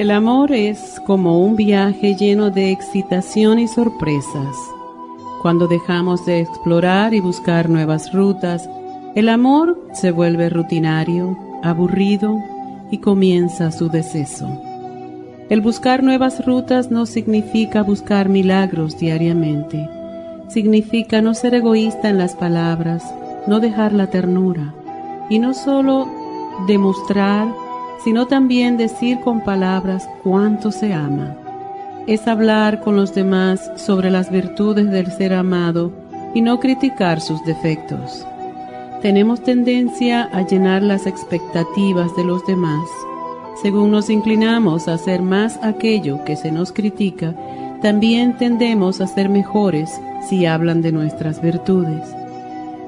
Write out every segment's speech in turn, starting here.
El amor es como un viaje lleno de excitación y sorpresas. Cuando dejamos de explorar y buscar nuevas rutas, el amor se vuelve rutinario, aburrido y comienza su deceso. El buscar nuevas rutas no significa buscar milagros diariamente. Significa no ser egoísta en las palabras, no dejar la ternura y no solo demostrar sino también decir con palabras cuánto se ama. Es hablar con los demás sobre las virtudes del ser amado y no criticar sus defectos. Tenemos tendencia a llenar las expectativas de los demás. Según nos inclinamos a hacer más aquello que se nos critica, también tendemos a ser mejores si hablan de nuestras virtudes.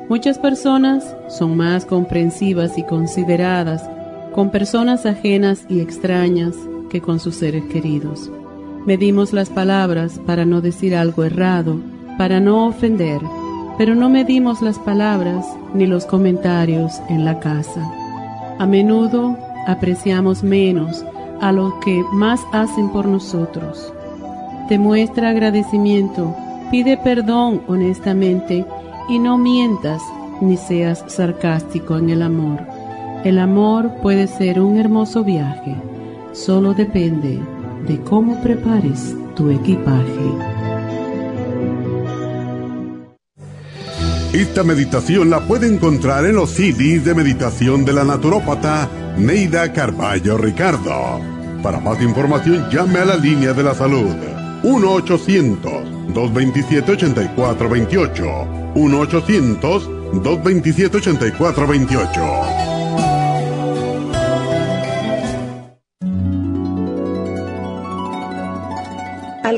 Muchas personas son más comprensivas y consideradas con personas ajenas y extrañas que con sus seres queridos. Medimos las palabras para no decir algo errado, para no ofender, pero no medimos las palabras ni los comentarios en la casa. A menudo apreciamos menos a los que más hacen por nosotros. Demuestra agradecimiento, pide perdón honestamente y no mientas ni seas sarcástico en el amor. El amor puede ser un hermoso viaje, solo depende de cómo prepares tu equipaje. Esta meditación la puede encontrar en los CDs de meditación de la naturópata Neida Carballo Ricardo. Para más información llame a la línea de la salud 1-800-227-8428. 1-800-227-8428.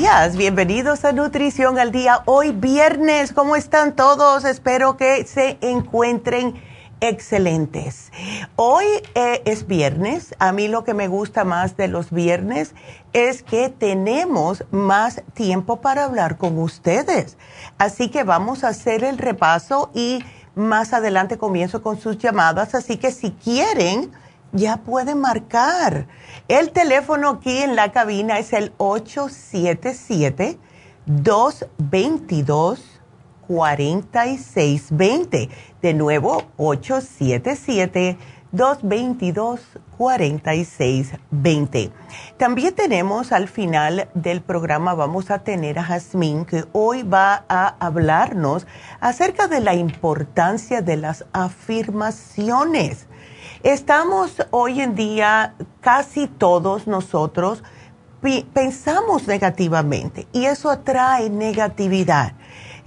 818-841-1422. bienvenidos a Nutrición al Día. Hoy viernes, ¿cómo están todos? Espero que se encuentren excelentes. Hoy eh, es viernes. A mí lo que me gusta más de los viernes es que tenemos más tiempo para hablar con ustedes. Así que vamos a hacer el repaso y más adelante comienzo con sus llamadas. Así que si quieren ya puede marcar. El teléfono aquí en la cabina es el 877-222-4620. De nuevo, 877 222-4620. También tenemos al final del programa, vamos a tener a Jazmín, que hoy va a hablarnos acerca de la importancia de las afirmaciones. Estamos hoy en día, casi todos nosotros, pensamos negativamente y eso atrae negatividad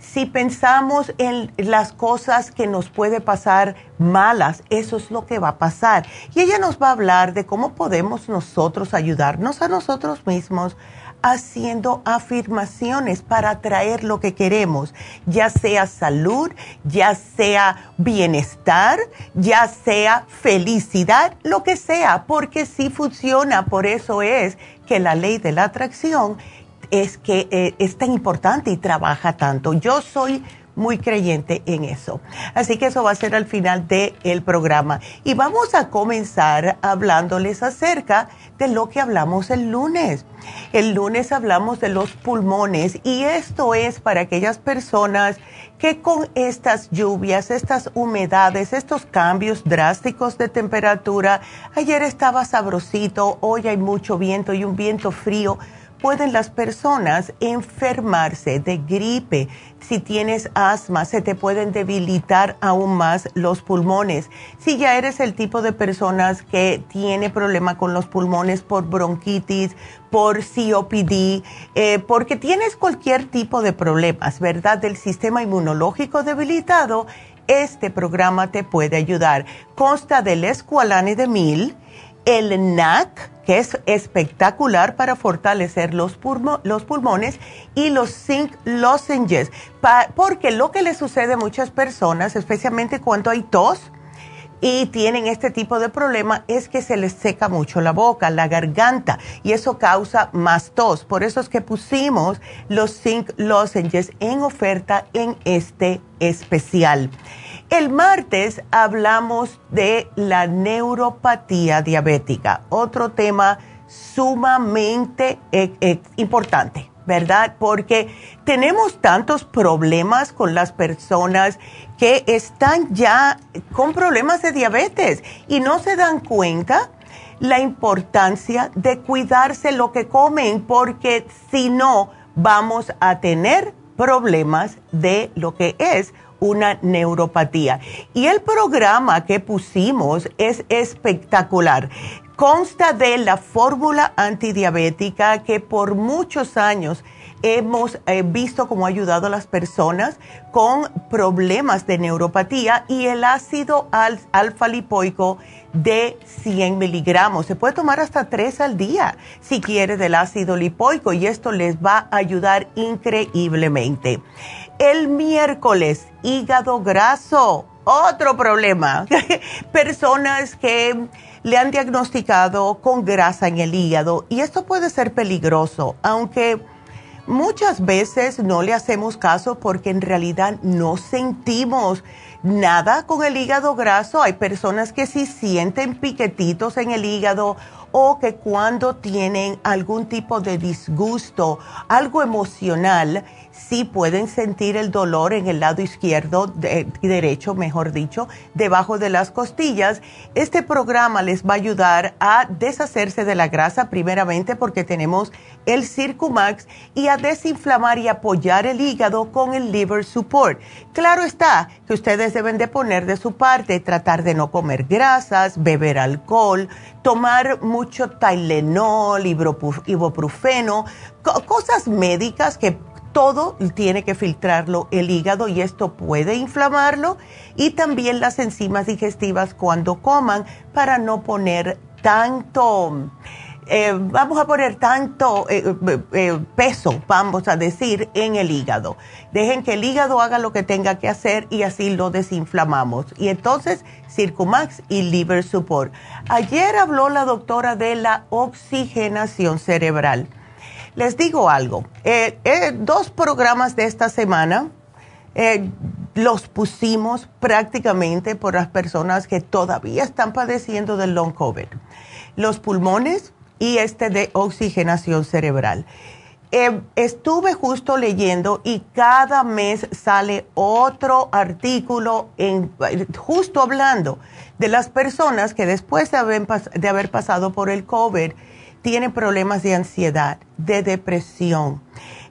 si pensamos en las cosas que nos puede pasar malas, eso es lo que va a pasar. Y ella nos va a hablar de cómo podemos nosotros ayudarnos a nosotros mismos haciendo afirmaciones para atraer lo que queremos, ya sea salud, ya sea bienestar, ya sea felicidad, lo que sea, porque sí funciona. Por eso es que la ley de la atracción es que eh, es tan importante y trabaja tanto. Yo soy muy creyente en eso. Así que eso va a ser al final del el programa. Y vamos a comenzar hablándoles acerca de lo que hablamos el lunes. El lunes hablamos de los pulmones y esto es para aquellas personas que con estas lluvias, estas humedades, estos cambios drásticos de temperatura, ayer estaba sabrosito, hoy hay mucho viento y un viento frío pueden las personas enfermarse de gripe. Si tienes asma, se te pueden debilitar aún más los pulmones. Si ya eres el tipo de personas que tiene problema con los pulmones por bronquitis, por COPD, eh, porque tienes cualquier tipo de problemas, ¿verdad? Del sistema inmunológico debilitado, este programa te puede ayudar. Consta del escualane de mil, el NAC, que es espectacular para fortalecer los, los pulmones, y los zinc lozenges, porque lo que le sucede a muchas personas, especialmente cuando hay tos, y tienen este tipo de problema es que se les seca mucho la boca, la garganta y eso causa más tos. Por eso es que pusimos los zinc lozenges en oferta en este especial. El martes hablamos de la neuropatía diabética, otro tema sumamente eh, eh, importante, ¿verdad? Porque tenemos tantos problemas con las personas que están ya con problemas de diabetes y no se dan cuenta la importancia de cuidarse lo que comen, porque si no, vamos a tener problemas de lo que es una neuropatía. Y el programa que pusimos es espectacular. Consta de la fórmula antidiabética que por muchos años hemos eh, visto cómo ha ayudado a las personas con problemas de neuropatía y el ácido alfa lipoico de 100 miligramos. Se puede tomar hasta 3 al día si quiere del ácido lipoico y esto les va a ayudar increíblemente. El miércoles, hígado graso, otro problema. Personas que le han diagnosticado con grasa en el hígado y esto puede ser peligroso, aunque muchas veces no le hacemos caso porque en realidad no sentimos nada con el hígado graso. Hay personas que sí sienten piquetitos en el hígado o que cuando tienen algún tipo de disgusto, algo emocional, sí pueden sentir el dolor en el lado izquierdo, derecho, mejor dicho, debajo de las costillas. Este programa les va a ayudar a deshacerse de la grasa primeramente porque tenemos el Circumax y a desinflamar y apoyar el hígado con el Liver Support. Claro está que ustedes deben de poner de su parte, tratar de no comer grasas, beber alcohol, tomar mucho Tylenol, ibuprofeno, cosas médicas que todo tiene que filtrarlo el hígado y esto puede inflamarlo y también las enzimas digestivas cuando coman para no poner tanto, eh, vamos a poner tanto eh, eh, peso, vamos a decir, en el hígado. Dejen que el hígado haga lo que tenga que hacer y así lo desinflamamos. Y entonces, Circumax y Liver Support. Ayer habló la doctora de la oxigenación cerebral les digo algo, eh, eh, dos programas de esta semana eh, los pusimos prácticamente por las personas que todavía están padeciendo del long COVID. Los pulmones y este de oxigenación cerebral. estuve justo leyendo y cada mes sale otro artículo en, justo hablando de las personas que después de haber pasado por el COVID tienen problemas de ansiedad, de depresión,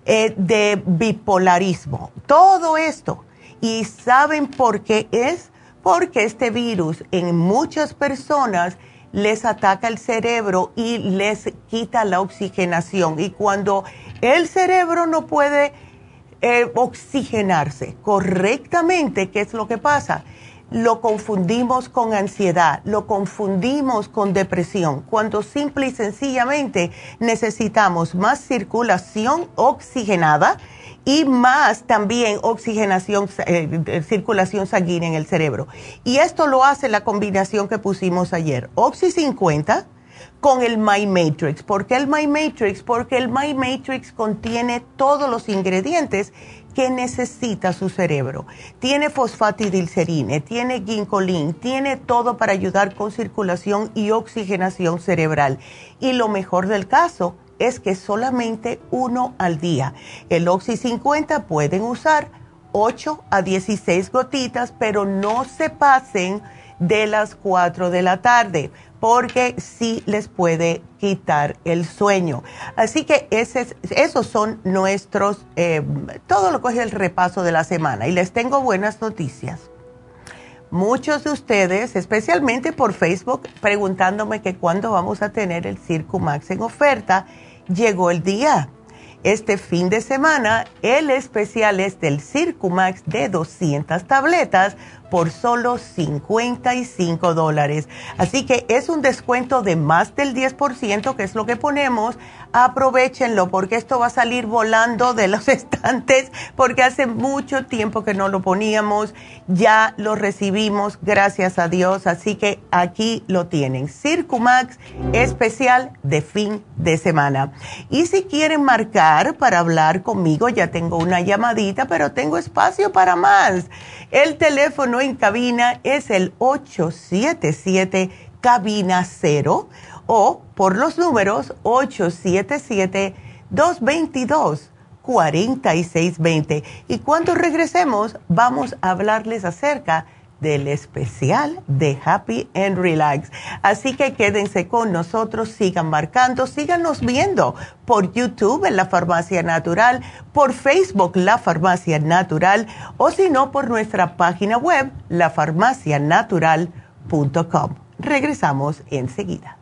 eh, de bipolarismo, todo esto. ¿Y saben por qué es? Porque este virus en muchas personas les ataca el cerebro y les quita la oxigenación. Y cuando el cerebro no puede eh, oxigenarse correctamente, ¿qué es lo que pasa? Lo confundimos con ansiedad, lo confundimos con depresión, cuando simple y sencillamente necesitamos más circulación oxigenada y más también oxigenación, eh, circulación sanguínea en el cerebro. Y esto lo hace la combinación que pusimos ayer, Oxy 50 con el My Matrix. ¿Por qué el My Matrix? Porque el My Matrix contiene todos los ingredientes que necesita su cerebro. Tiene fosfatidilcerine, tiene ginkolin, tiene todo para ayudar con circulación y oxigenación cerebral. Y lo mejor del caso, es que solamente uno al día. El Oxy 50 pueden usar 8 a 16 gotitas, pero no se pasen de las 4 de la tarde, porque sí les puede quitar el sueño. Así que ese, esos son nuestros, eh, todo lo que es el repaso de la semana. Y les tengo buenas noticias muchos de ustedes, especialmente por Facebook, preguntándome que cuándo vamos a tener el Max en oferta. Llegó el día. Este fin de semana, el especial es del Circumax de 200 tabletas por solo 55 dólares. Así que es un descuento de más del 10%, que es lo que ponemos. Aprovechenlo porque esto va a salir volando de los estantes porque hace mucho tiempo que no lo poníamos. Ya lo recibimos, gracias a Dios. Así que aquí lo tienen. Circumax especial de fin de semana. Y si quieren marcar para hablar conmigo, ya tengo una llamadita, pero tengo espacio para más. El teléfono en cabina es el 877 cabina 0 o por los números 877-222-4620. Y cuando regresemos vamos a hablarles acerca del especial de Happy and Relax. Así que quédense con nosotros, sigan marcando, síganos viendo por YouTube en la Farmacia Natural, por Facebook La Farmacia Natural o si no por nuestra página web lafarmacianatural.com. Regresamos enseguida.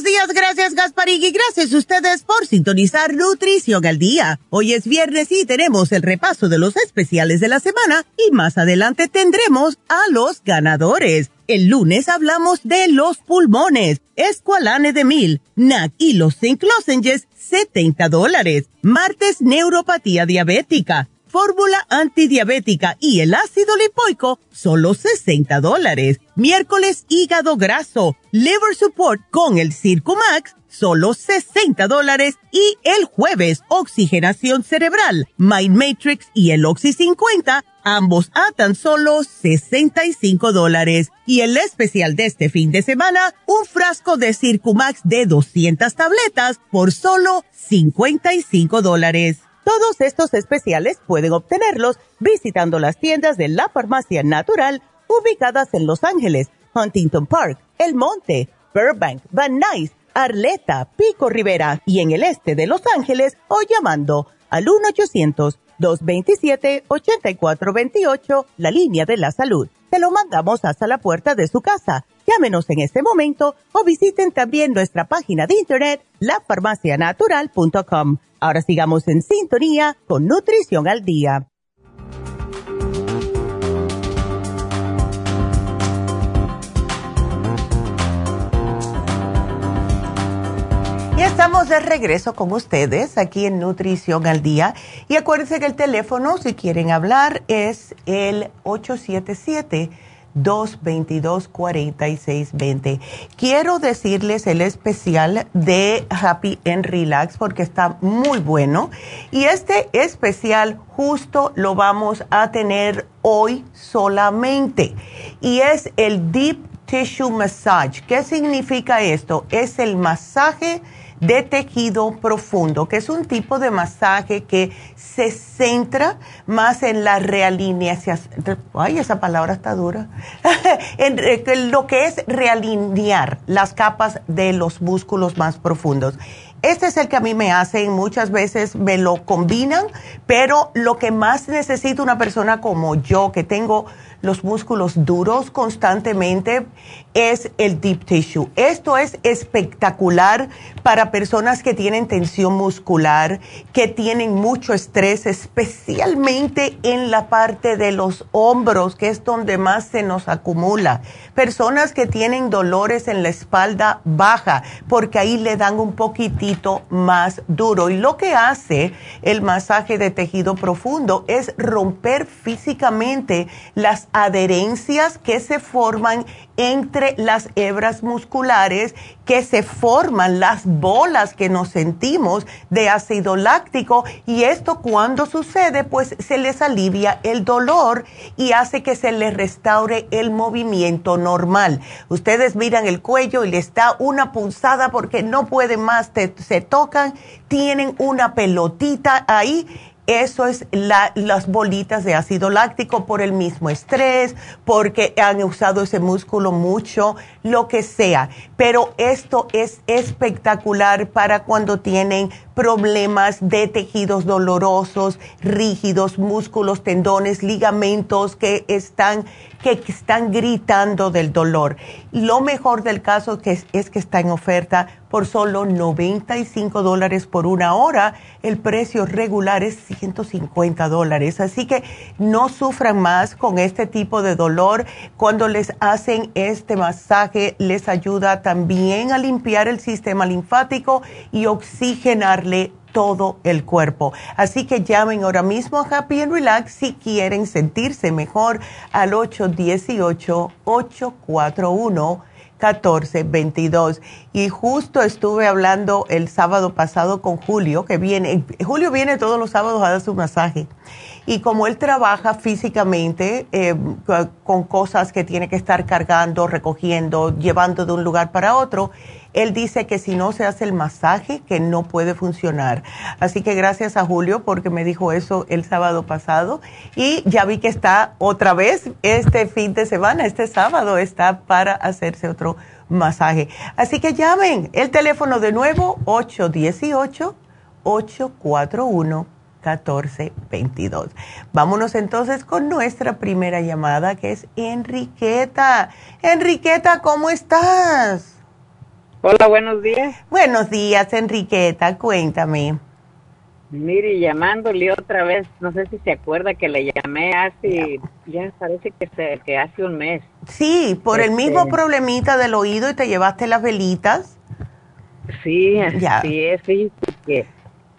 Buenos días, gracias Gasparín gracias a ustedes por sintonizar Nutrición al Día. Hoy es viernes y tenemos el repaso de los especiales de la semana y más adelante tendremos a los ganadores. El lunes hablamos de los pulmones, Esqualane de Mil, NAC y los Zinc Lozenges, 70 dólares. Martes, neuropatía diabética, fórmula antidiabética y el ácido lipoico, solo 60 dólares. Miércoles, hígado graso, liver support con el Circumax, solo 60 dólares. Y el jueves, oxigenación cerebral, Mind Matrix y el Oxy 50, ambos a tan solo 65 dólares. Y el especial de este fin de semana, un frasco de Circumax de 200 tabletas por solo 55 dólares. Todos estos especiales pueden obtenerlos visitando las tiendas de la farmacia natural ubicadas en Los Ángeles, Huntington Park, El Monte, Burbank, Van Nuys, Arleta, Pico Rivera y en el este de Los Ángeles o llamando al 1-800-227-8428, la línea de la salud. Te lo mandamos hasta la puerta de su casa. Llámenos en este momento o visiten también nuestra página de internet, lafarmacianatural.com. Ahora sigamos en sintonía con Nutrición al Día. Y estamos de regreso con ustedes aquí en Nutrición al Día. Y acuérdense que el teléfono, si quieren hablar, es el 877-222-4620. Quiero decirles el especial de Happy and Relax porque está muy bueno. Y este especial justo lo vamos a tener hoy solamente. Y es el Deep Tissue Massage. ¿Qué significa esto? Es el masaje de tejido profundo, que es un tipo de masaje que se centra más en la realineación, ay, esa palabra está dura, en lo que es realinear las capas de los músculos más profundos. Este es el que a mí me hacen, muchas veces me lo combinan, pero lo que más necesita una persona como yo, que tengo los músculos duros constantemente, es el deep tissue. Esto es espectacular para personas que tienen tensión muscular, que tienen mucho estrés, especialmente en la parte de los hombros, que es donde más se nos acumula. Personas que tienen dolores en la espalda baja, porque ahí le dan un poquitito más duro. Y lo que hace el masaje de tejido profundo es romper físicamente las adherencias que se forman entre las hebras musculares que se forman las bolas que nos sentimos de ácido láctico y esto cuando sucede pues se les alivia el dolor y hace que se les restaure el movimiento normal. Ustedes miran el cuello y les da una punzada porque no pueden más, se tocan, tienen una pelotita ahí eso es las bolitas de ácido láctico por el mismo estrés, porque han usado ese músculo mucho, lo que sea. Pero esto es espectacular para cuando tienen problemas de tejidos dolorosos, rígidos, músculos, tendones, ligamentos que están que están gritando del dolor. Lo mejor del caso es, es que está en oferta por solo 95 dólares por una hora. El precio regular es 150 dólares. Así que no sufran más con este tipo de dolor. Cuando les hacen este masaje, les ayuda también a limpiar el sistema linfático y oxigenarle todo el cuerpo. Así que llamen ahora mismo a Happy and Relax si quieren sentirse mejor al 818-841-1422. Y justo estuve hablando el sábado pasado con Julio, que viene, Julio viene todos los sábados a dar su masaje. Y como él trabaja físicamente eh, con cosas que tiene que estar cargando, recogiendo, llevando de un lugar para otro, él dice que si no se hace el masaje, que no puede funcionar. Así que gracias a Julio porque me dijo eso el sábado pasado. Y ya vi que está otra vez este fin de semana, este sábado está para hacerse otro masaje. Así que llamen el teléfono de nuevo 818-841-1422. Vámonos entonces con nuestra primera llamada que es Enriqueta. Enriqueta, ¿cómo estás? Hola, buenos días. Buenos días, Enriqueta, cuéntame. Mire, llamándole otra vez, no sé si se acuerda que le llamé hace, ya parece que, se, que hace un mes. Sí, por el mismo Este- problemita del oído y te llevaste las velitas. Sí, Ya. sí es, fíjese que,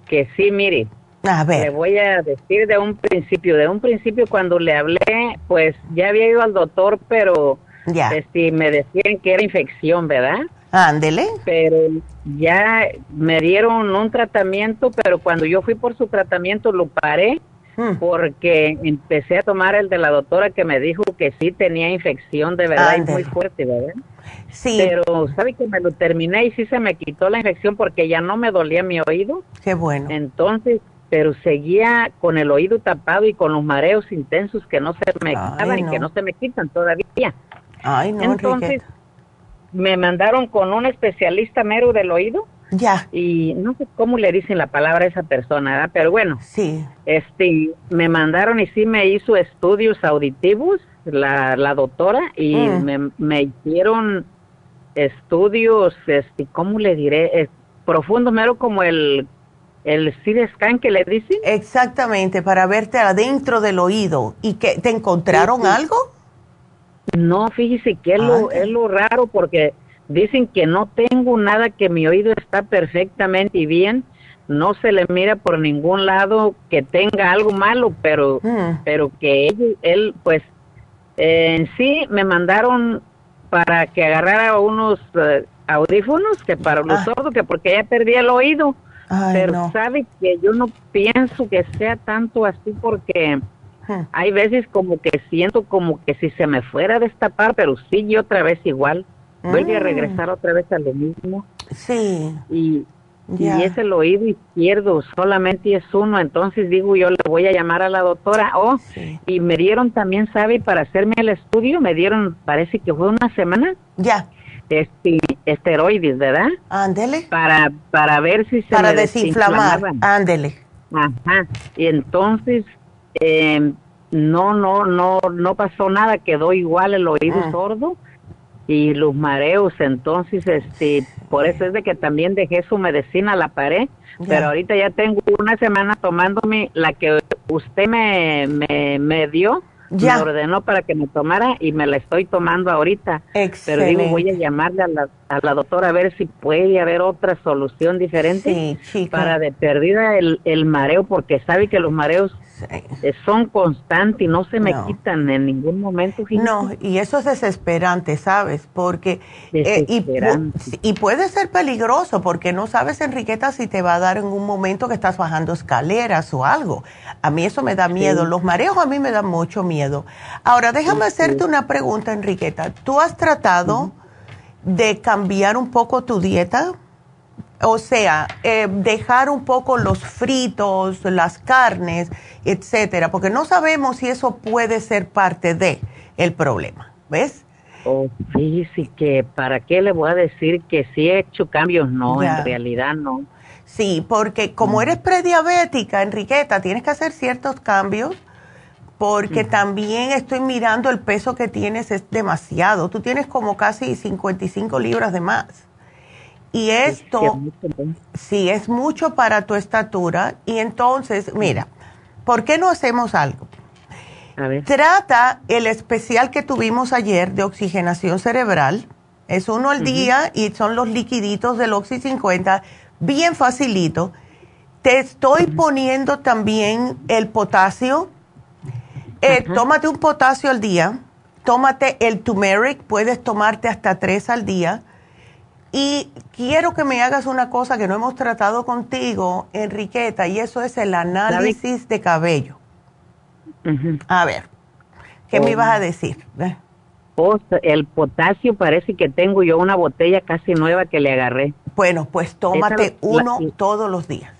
que sí, mire, A le ver, voy a decir de un principio, de un principio cuando le hablé, pues ya había ido al doctor, pero ya, este, me decían que era infección, ¿verdad? ándele. pero ya me dieron un tratamiento, pero cuando yo fui por su tratamiento lo paré Mm. porque empecé a tomar el de la doctora que me dijo que sí tenía infección de verdad y Ándale. muy fuerte, ¿verdad? Sí, Pero sabe que me lo terminé y sí se me quitó la infección porque ya no me dolía mi oído, qué bueno. entonces, pero seguía con el oído tapado y con los mareos intensos que no se me Ay, quitaban y que no se me quitan todavía. Ay, no, Entonces, Enriqueta. me mandaron con un especialista mero del oído Ya, y no sé cómo le dicen la palabra a esa persona, ¿verdad? pero bueno, sí. este, me mandaron y sí me hizo estudios auditivos la, la doctora y Mm. me, me hicieron estudios, este, ¿cómo le diré? Es profundo, mero como el, el CT scan que le dicen. Exactamente, para verte adentro del oído. ¿Y que te encontraron Sí, sí. algo? No, fíjese que es lo, Ay. es lo raro porque dicen que no tengo nada, que mi oído está perfectamente bien, no se le mira por ningún lado que tenga algo malo, pero, Mm. pero que él, él, pues, eh, en sí me mandaron para que agarrara unos eh, audífonos, que para los Ah. sordos, que porque ya perdí el oído, Ay, pero no. sabe que yo no pienso que sea tanto así porque hay veces como que siento como que si se me fuera a destapar, pero sigue otra vez igual. Vuelve a Mm. regresar otra vez a lo mismo. Sí, Y, y es el oído izquierdo, solamente es uno. Entonces digo, yo le voy a llamar a la doctora. Oh, Sí. y me dieron también, ¿sabe? Para hacerme el estudio, me dieron, parece que fue una semana, ya, este, esteroides, ¿verdad? ándele. Para, para ver si se Para me desinflamar, ándele. Ajá. Y entonces eh, no, no, no, no pasó nada, quedó igual el oído Mm. sordo y los mareos. Entonces, este, por eso es de que también dejé su medicina, la paré. Ya. Pero ahorita ya tengo una semana tomándome la que usted me, me, me dio, Ya. me ordenó para que me tomara y me la estoy tomando ahorita. Pero digo, voy a Excelente. llamarle a la, a la doctora a ver si puede haber otra solución diferente Sí, para de perdida el, el mareo, porque sabe que los mareos Sí. eh, son constantes y no se me No. quitan en ningún momento. No, y eso es desesperante, ¿sabes? Porque eh, y puede ser peligroso porque no sabes, Enriqueta, si te va a dar en un momento que estás bajando escaleras o algo. A mí eso me da miedo. Los mareos a mí me dan mucho miedo. Ahora, déjame hacerte una pregunta, Enriqueta. ¿Tú has tratado de cambiar un poco tu dieta? O sea, eh, dejar un poco los fritos, las carnes, etcétera, porque no sabemos si eso puede ser parte de el problema, ¿ves? Oh, fíjese que, ¿para qué le voy a decir que sí he hecho cambios? No, Ya. en realidad no. Sí, porque como eres prediabética, Enriqueta, tienes que hacer ciertos cambios porque también estoy mirando el peso que tienes es demasiado. Tú tienes como casi 55 libras de más. Y esto... Sí, es mucho, para tu estatura. Y entonces, mira, ¿por qué no hacemos algo? A ver. Trata el especial que tuvimos ayer de oxigenación cerebral. Es uno al día y son los liquiditos del Oxy 50, bien facilito. Te estoy poniendo también el potasio. Eh, tómate un potasio al día. Tómate el turmeric, puedes tomarte hasta tres al día. Y quiero que me hagas una cosa que no hemos tratado contigo, Enriqueta, y eso es el análisis de cabello. A ver, ¿qué me Oh. ibas a decir? Eh, Oh, el potasio parece que tengo yo una botella casi nueva que le agarré. Bueno, pues tómate uno la- todos los días.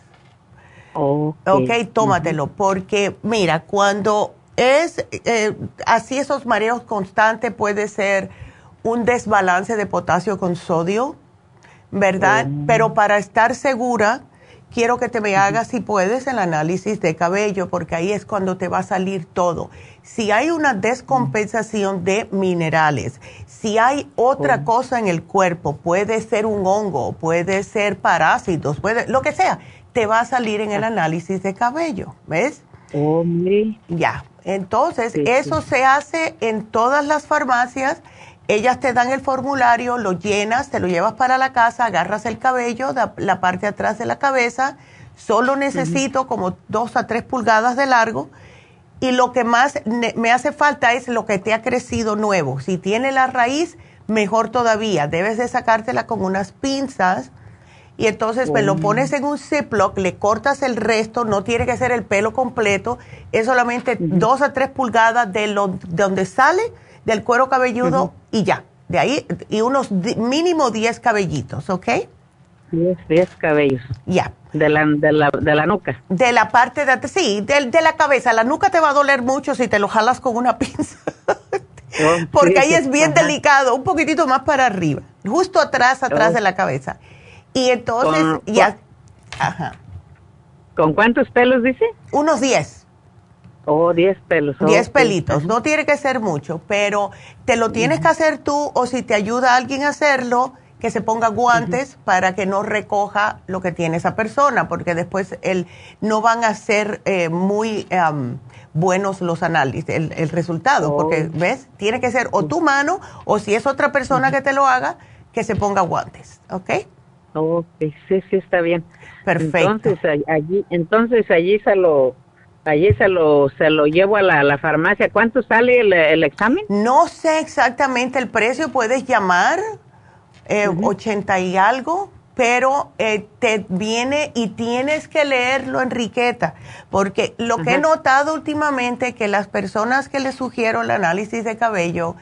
Oh, Ok, tómatelo, porque mira, cuando es eh, así esos mareos constantes puede ser un desbalance de potasio con sodio, ¿verdad? Oh. Pero para estar segura, quiero que te me hagas, si puedes, el análisis de cabello, porque ahí es cuando te va a salir todo. Si hay una descompensación de minerales, si hay otra cosa en el cuerpo, puede ser un hongo, puede ser parásitos, puede, lo que sea, te va a salir en el análisis de cabello, ¿ves? Oh. Ya, entonces Sí, eso se hace en todas las farmacias. Ellas te dan el formulario, lo llenas, te lo llevas para la casa, agarras el cabello, la parte de atrás de la cabeza. Solo necesito como dos a tres pulgadas de largo. Y lo que más me hace falta es lo que te ha crecido nuevo. Si tiene la raíz, mejor todavía. Debes de sacártela con unas pinzas y entonces pues, lo pones en un Ziploc, le cortas el resto, no tiene que ser el pelo completo, es solamente dos a tres pulgadas de, lo, de donde sale del cuero cabelludo y ya, de ahí, y unos mínimo 10 cabellitos, ¿ok? Diez, diez cabellos. Ya. De la, de la, de la nuca. De la parte de, sí, de, de la cabeza, la nuca te va a doler mucho si te lo jalas con una pinza, Oh, porque sí, ahí es bien ajá. delicado, un poquitito más para arriba, justo atrás, atrás Oh. de la cabeza. Y entonces Con- ya, ajá, ¿Con cuántos pelos dice? unos 10. Oh, diez pelos. 10 ok. pelitos, no tiene que ser mucho, pero te lo tienes que hacer tú o si te ayuda alguien a hacerlo, que se ponga guantes para que no recoja lo que tiene esa persona, porque después el, no van a ser eh, muy am, buenos los análisis, el, el resultado, Oh. porque, ¿ves? Tiene que ser o tu mano o si es otra persona que te lo haga, que se ponga guantes, ¿ok? Ok, sí, sí, está bien. Perfecto. Entonces, allí, entonces allí se lo, allí se lo, se lo llevo a la, la farmacia. ¿Cuánto sale el, el examen? No sé exactamente el precio, puedes llamar, eh, 80 y algo, pero eh, te viene y tienes que leerlo, Enriqueta, porque lo que he notado últimamente que las personas que les sugiero el análisis de cabello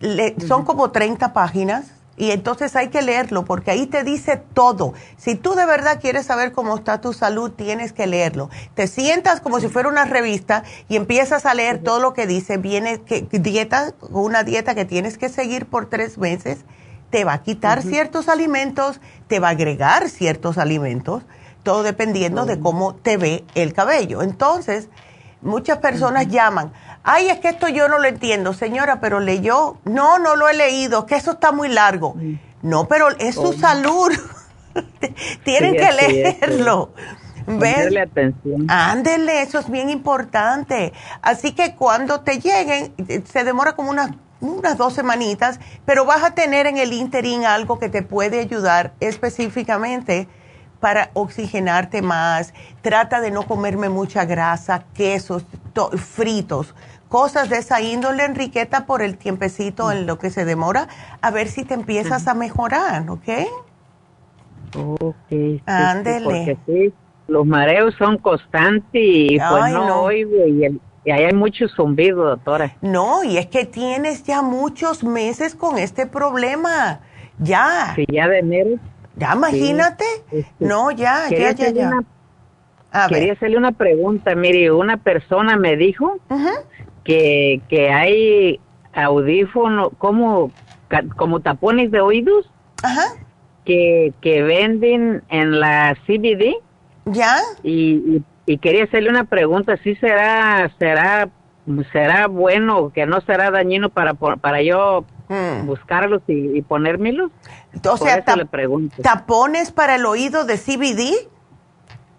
le- son como 30 páginas. Y entonces hay que leerlo porque ahí te dice todo. Si tú de verdad quieres saber cómo está tu salud, tienes que leerlo. Te sientas como si fuera una revista y empiezas a leer todo lo que dice. Viene que, dieta, una dieta que tienes que seguir por tres meses. Te va a quitar ciertos alimentos, te va a agregar ciertos alimentos, todo dependiendo de cómo te ve el cabello. Entonces, muchas personas llaman, ay, es que esto yo no lo entiendo, señora, pero leyó, no, no lo he leído, que eso está muy largo. No, pero es su salud, tienen Sí, que es, leerlo. ¿Ves? Ponerle atención. Ándele, eso es bien importante. Así que cuando te lleguen, se demora como unas, unas dos semanitas, pero vas a tener en el interín algo que te puede ayudar específicamente para oxigenarte más. Trata de no comerme mucha grasa, quesos, to- fritos, cosas de esa índole, Enriqueta, por el tiempecito en lo que se demora, a ver si te empiezas a mejorar, ¿ok? Ok, sí, sí, Ándele. sí, los mareos son constantes y pues Ay, no, no. oigo y, el- y ahí hay mucho zumbido, doctora. No, y es que tienes ya muchos meses con este problema. Ya, Si ya de enero ya imagínate. No, ya, ya, quería, ya, hacerle ya. Una, quería ver. hacerle una pregunta. Mire, una persona me dijo Ujú. Que, que hay audífonos, como, como tapones de oídos Ajá, que, que venden en la CBD ya. y, y, y quería hacerle una pregunta. ¿Sí será, será, será bueno, que no será dañino para, para yo Mm. buscarlos y, y ponérmelos? O sea, eso tap- le pregunto. tapones para el oído de CBD.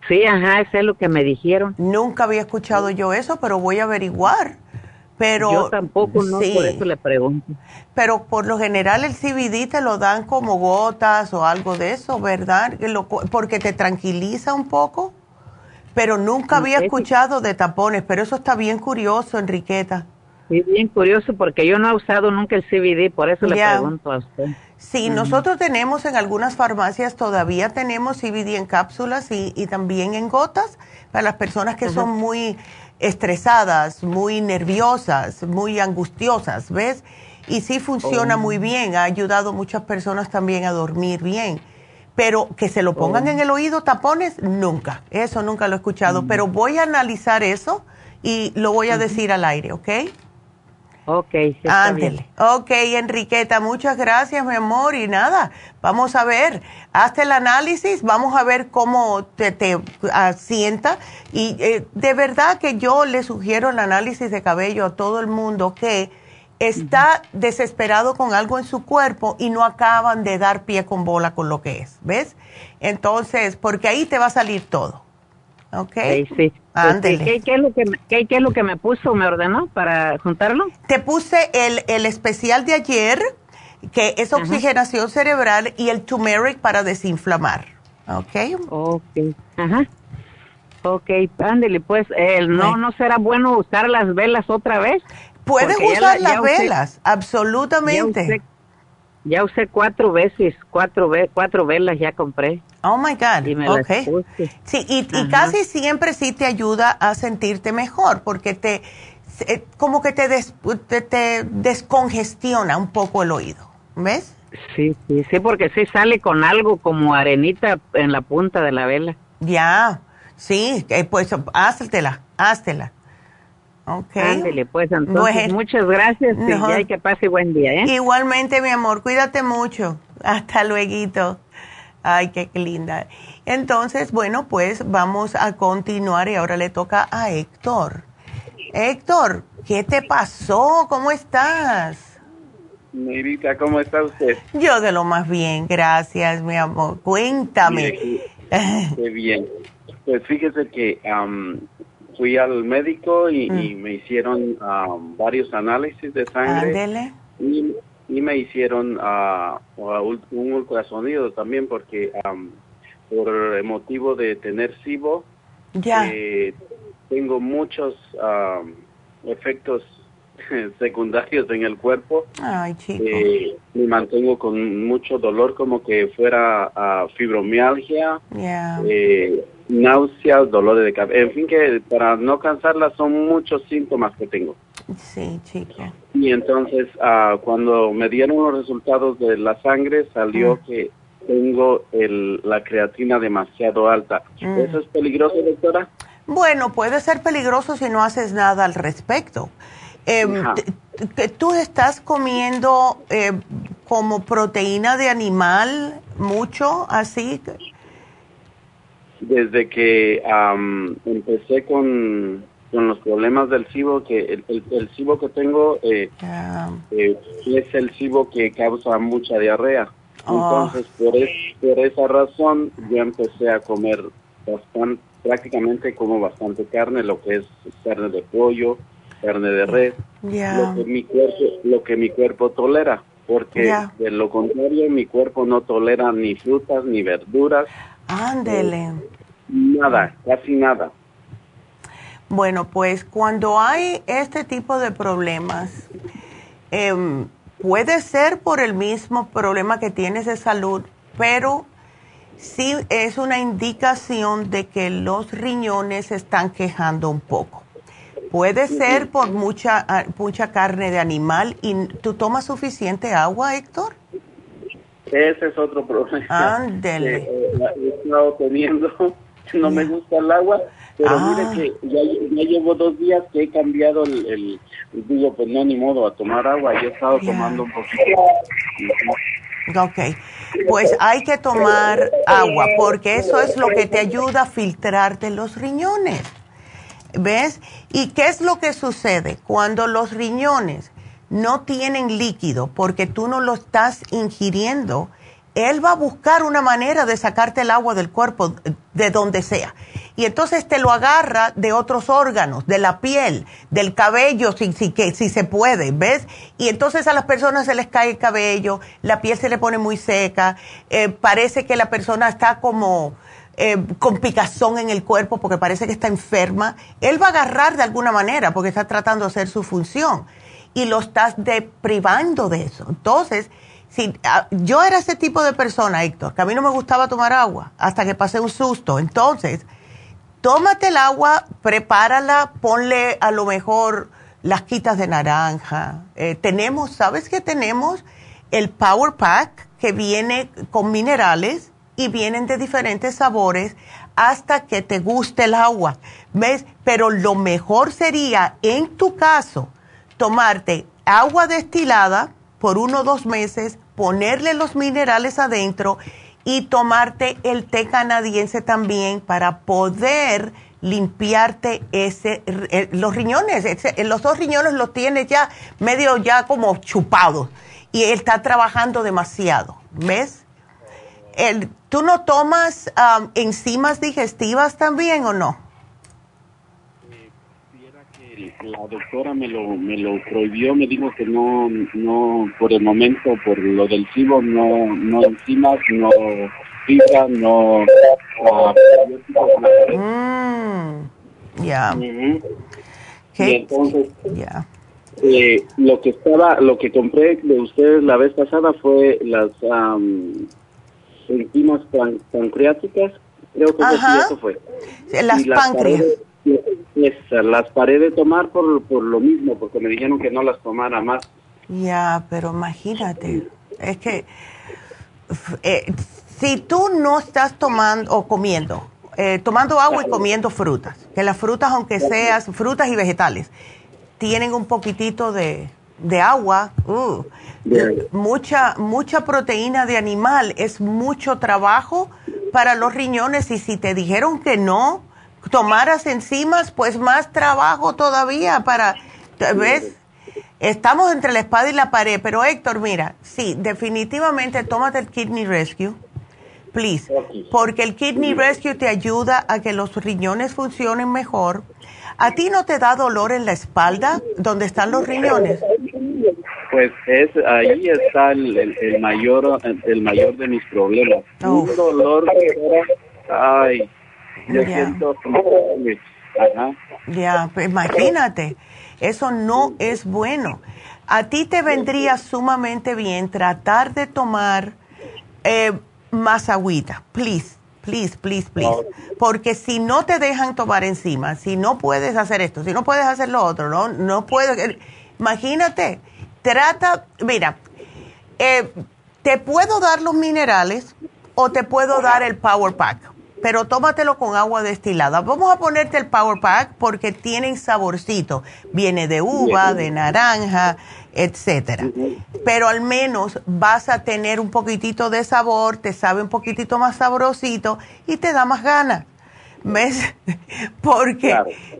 Sí, ajá, eso es lo que me dijeron. Nunca había escuchado yo eso, pero voy a averiguar. Pero yo tampoco, no, sí, por eso le pregunto. pero por lo general el CBD te lo dan como gotas o algo de eso, ¿verdad? Porque te tranquiliza un poco. Pero nunca había escuchado de tapones, pero eso está bien curioso, Enriqueta. Sí, bien curioso porque yo no he usado nunca el CBD, por eso le pregunto a usted. Sí, nosotros tenemos en algunas farmacias, todavía tenemos CBD en cápsulas y, y también en gotas para las personas que son muy estresadas, muy nerviosas, muy angustiosas, ¿ves? Y sí funciona Oh. muy bien, ha ayudado a muchas personas también a dormir bien. Pero que se lo pongan Oh. en el oído tapones, nunca. Eso nunca lo he escuchado. Mm. Pero voy a analizar eso y lo voy a decir al aire, ¿ok? Ok, bien. Ok, Enriqueta, muchas gracias, mi amor. Y nada, vamos a ver, hazte el análisis, vamos a ver cómo te, te asienta. Y eh, de verdad que yo le sugiero el análisis de cabello a todo el mundo que está desesperado con algo en su cuerpo y no acaban de dar pie con bola con lo que es, ¿ves? Entonces, porque ahí te va a salir todo. ¿Ok? Sí, sí. Ándele. ¿Qué, qué es lo que me, qué, qué es lo que me puso, me ordenó para juntarlo? Te puse el, el especial de ayer, que es oxigenación cerebral, y el turmeric para desinflamar. ¿Ok? Ok, ajá. Ok, ándele, pues, eh, ¿no. ¿no será bueno usar las velas otra vez? Puedes Porque usar la- las ya velas, absolutamente. Ya usé, cuatro veces, cuatro, ve, cuatro velas ya compré. Oh my God. Y me las ok. puse. Sí, y, casi siempre sí te ayuda a sentirte mejor, porque te, como que te, des- te, te descongestiona un poco el oído. ¿Ves? Sí, sí, sí, porque sí sale con algo como arenita en la punta de la vela. Ya, sí, pues háztela, háztela. Ok. Ándele, pues, entonces, Bueno. muchas gracias y No. que pase buen día, ¿eh? Igualmente, mi amor, cuídate mucho. Hasta luego. Ay, qué linda. Entonces, bueno, pues vamos a continuar y ahora le toca a Héctor. Héctor, ¿qué te pasó? ¿Cómo estás? Negrita, ¿cómo está usted? Yo de lo más bien, gracias, mi amor. Cuéntame. Mire, Qué bien. Pues fíjese que am, fui al médico y, y me hicieron am, varios análisis de sangre y, y me hicieron ah, un ultrasonido también porque am, por el motivo de tener SIBO Ya. eh, tengo muchos am, efectos secundarios en el cuerpo. Ay, chico. Eh, me mantengo con mucho dolor como que fuera ah, fibromialgia, eh, náuseas, dolores de cabeza, en fin que para no cansarla son muchos síntomas que tengo. Sí, chico. Y entonces ah, cuando me dieron los resultados de la sangre salió Mm. que tengo el, la creatina demasiado alta. Mm. ¿Eso es peligroso, doctora? Bueno, puede ser peligroso si no haces nada al respecto. T- ¿Tú estás comiendo eh, como proteína de animal mucho, así? Desde que am, empecé con, con los problemas del SIBO, que el, el, el SIBO que tengo eh, Ya. eh, es el SIBO que causa mucha diarrea. Oh. Entonces, por, es- por esa razón, yo empecé a comer bastante, prácticamente como bastante carne, lo que es carne de pollo, carne de res, lo que mi cuerpo, lo que mi cuerpo tolera, porque de lo contrario mi cuerpo no tolera ni frutas ni verduras, Ándele. nada, casi nada. Bueno, pues cuando hay este tipo de problemas, em, puede ser por el mismo problema que tienes de salud, pero sí es una indicación de que los riñones se están quejando un poco. Puede ser por mucha, ah, mucha carne de animal y tú tomas suficiente agua, Héctor. Ese es otro problema. Ándele. que, eh, he estado teniendo, no me gusta el agua, pero Ah. mire que ya, ya llevo dos días que he cambiado el, el- digo, pues no, ni modo, a tomar agua, y he estado tomando un poquito. Ok, pues hay que tomar agua porque eso es lo que te ayuda a filtrarte los riñones. ¿Ves? ¿Y qué es lo que sucede cuando los riñones no tienen líquido porque tú no lo estás ingiriendo? Él va a buscar una manera de sacarte el agua del cuerpo de donde sea. Y entonces te lo agarra de otros órganos, de la piel, del cabello, si, si, que, si se puede, ¿ves? Y entonces a las personas se les cae el cabello, la piel se le pone muy seca, eh, parece que la persona está como eh, con picazón en el cuerpo porque parece que está enferma. Él va a agarrar de alguna manera porque está tratando de hacer su función y lo estás deprivando de eso. Entonces, si, ah, yo era ese tipo de persona, Héctor, que a mí no me gustaba tomar agua hasta que pasé un susto. Entonces, tómate el agua, prepárala, ponle a lo mejor las quitas de naranja. Eh, tenemos, ¿sabes qué tenemos? El Power Pack que viene con minerales y vienen de diferentes sabores hasta que te guste el agua. ¿Ves? Pero lo mejor sería, en tu caso, tomarte agua destilada por uno o dos meses, ponerle los minerales adentro y tomarte el té canadiense también para poder limpiarte ese, eh, los riñones. los dos riñones los tienes ya medio ya como chupados y él está trabajando demasiado, ¿ves? ¿Tú no tomas enzimas digestivas también o no? La doctora me lo, me lo prohibió, me dijo que no, no, por el momento, por lo del cibo, no, no enzimas, no fibra, no... Uh, ya. entonces, eh, lo que estaba, lo que compré de ustedes la vez pasada fue las enzimas pancreáticas, creo que eso fue. Las páncreas las paré de tomar por, por lo mismo, porque me dijeron que no las tomara más. Ya, pero imagínate, es que eh, si tú no estás tomando o comiendo, eh, tomando agua y comiendo frutas, que las frutas, aunque sean frutas y vegetales, tienen un poquitito de, de agua, uh, mucha, mucha proteína de animal, es mucho trabajo para los riñones y si te dijeron que no, tomaras enzimas, pues más trabajo todavía para, ¿ves? Estamos entre la espada y la pared, pero Héctor, mira, sí, definitivamente tómate el Kidney Rescue, please, porque el Kidney Rescue te ayuda a que los riñones funcionen mejor. ¿A ti no te da dolor en la espalda donde están los riñones? Pues es ahí está el, mayor el, mayor de mis problemas. Un dolor, ay, ya, pues imagínate, eso no es bueno. A ti te vendría sumamente bien tratar de tomar eh, más agüita, please, please, please, please. Porque si no te dejan tomar encima, si no puedes hacer esto, si no puedes hacer lo otro, no, no puedes. Imagínate, trata, mira, eh, te puedo dar los minerales o te puedo dar el Power Pack pero tómatelo con agua destilada. Vamos a ponerte el Power Pack porque tienen saborcito. Viene de uva, de naranja, etcétera. Pero al menos vas a tener un poquitito de sabor, te sabe un poquitito más sabrosito y te da más ganas. ¿Ves? Porque,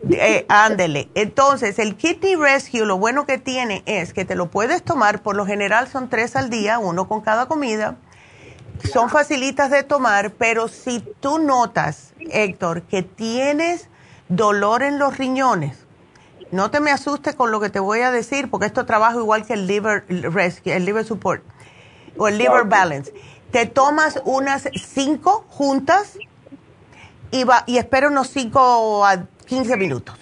eh, ándele. Entonces, el Kidney Rescue, lo bueno que tiene es que te lo puedes tomar, por lo general son tres al día, uno con cada comida son facilitas de tomar, pero si tú notas, Héctor, que tienes dolor en los riñones, no te me asustes con lo que te voy a decir, porque esto trabaja igual que el liver rescue, el liver support o el liver balance. Te tomas unas cinco juntas y, va, y espera unos cinco a 15 minutos.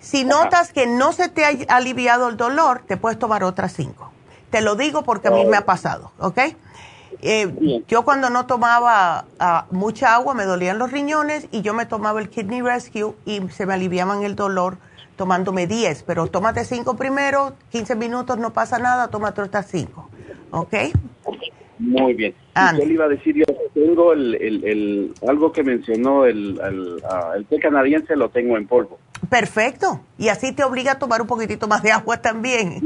Si notas que no se te ha aliviado el dolor, te puedes tomar otras cinco. Te lo digo porque a mí me ha pasado, ¿ok? Eh, yo cuando no tomaba ah, mucha agua me dolían los riñones y yo me tomaba el Kidney Rescue y se me aliviaban el dolor tomándome 10, pero tómate 5 primero, 15 minutos no pasa nada, tómate otras 5, ¿ok? Muy bien. Yo le iba a decir, yo tengo el, el, algo que mencionó, el, el, el té canadiense lo tengo en polvo. Perfecto. Y así te obliga a tomar un poquitito más de agua también.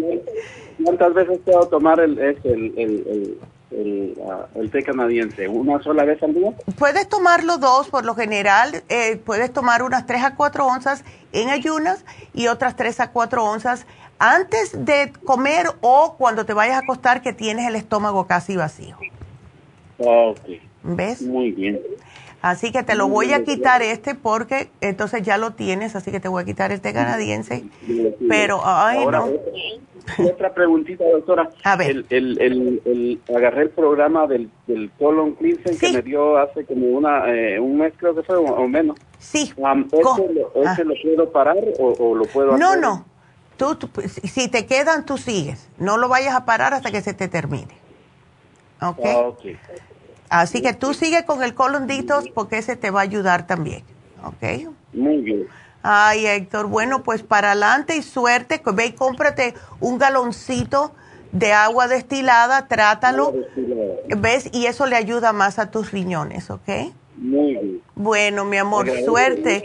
¿Cuántas veces puedo tomar el, el, el, té canadiense? ¿Una sola vez al día? Puedes tomarlo dos, por lo general. Eh, puedes tomar unas 3 a 4 onzas en ayunas y otras 3 a 4 onzas antes de comer o cuando te vayas a acostar que tienes el estómago casi vacío. Ok. ¿Ves? Muy bien. Así que te lo voy a quitar este porque entonces ya lo tienes, así que te voy a quitar este canadiense. Pero, ay, no. Otra preguntita, doctora. A ver. El, el, el, agarré el programa del, del colon cleansing que me dio hace como una, eh, un mes, creo que fue, o, menos. Sí. Um, ¿Ese, lo, ah. lo, puedo parar o, lo puedo hacer? No, no. Tú, si te quedan, tú sigues. No lo vayas a parar hasta que se te termine. ¿Ok? Ah, okay. Así que tú sigue con el colon detox porque ese te va a ayudar también. ¿Ok? Muy bien. Ay, Héctor, bueno, pues para adelante y suerte. Ve y cómprate un galoncito de agua destilada, trátalo. ¿Ves? Y eso le ayuda más a tus riñones, ¿ok? Muy bien. Bueno, mi amor, suerte.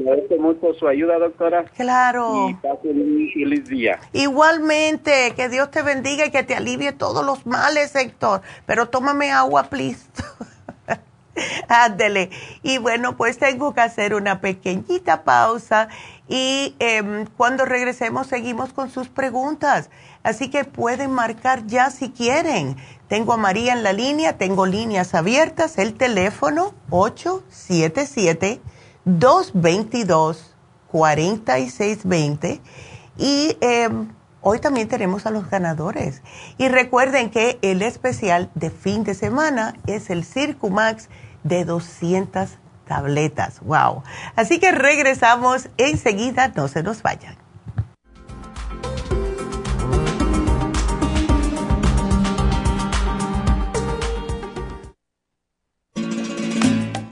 Agradezco mucho su ayuda, doctora. Claro. Y pase un feliz día. Igualmente, que Dios te bendiga y que te alivie todos los males, Héctor. Pero tómame agua, please. Ándele. Y bueno, pues tengo que hacer una pequeñita pausa y em, cuando regresemos seguimos con sus preguntas. Así que pueden marcar ya si quieren. Tengo a María en la línea, tengo líneas abiertas, el teléfono 877-222-4620 y em, hoy también tenemos a los ganadores. Y recuerden que el especial de fin de semana es el Circumax de 200 tabletas. ¡Wow! Así que regresamos enseguida, no se nos vayan.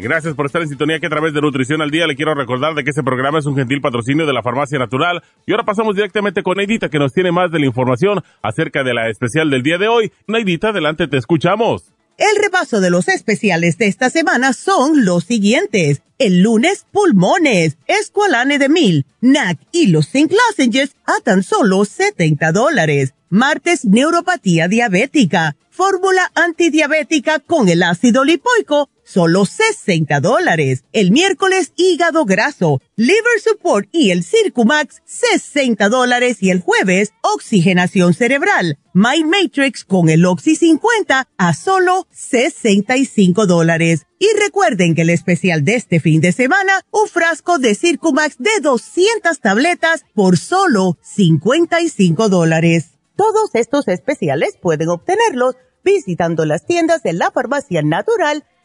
Gracias por estar en sintonía que a través de Nutrición al Día le quiero recordar de que este programa es un gentil patrocinio de la Farmacia Natural. Y ahora pasamos directamente con Neidita que nos tiene más de la información acerca de la especial del día de hoy. Neidita, adelante, te escuchamos. El repaso de los especiales de esta semana son los siguientes. El lunes, pulmones, escualane de mil, NAC y los zinc lozenges a tan solo 70 dólares. Martes, neuropatía diabética, fórmula antidiabética con el ácido lipoico, solo 60 dólares. El miércoles, hígado graso, liver support y el Circumax, 60 dólares. Y el jueves, oxigenación cerebral, Mind Matrix con el Oxy 50 a solo 65 dólares. Y recuerden que el especial de este fin de semana, un frasco de Circumax de 200 tabletas por solo 55 dólares. Todos estos especiales pueden obtenerlos visitando las tiendas de la farmacia natural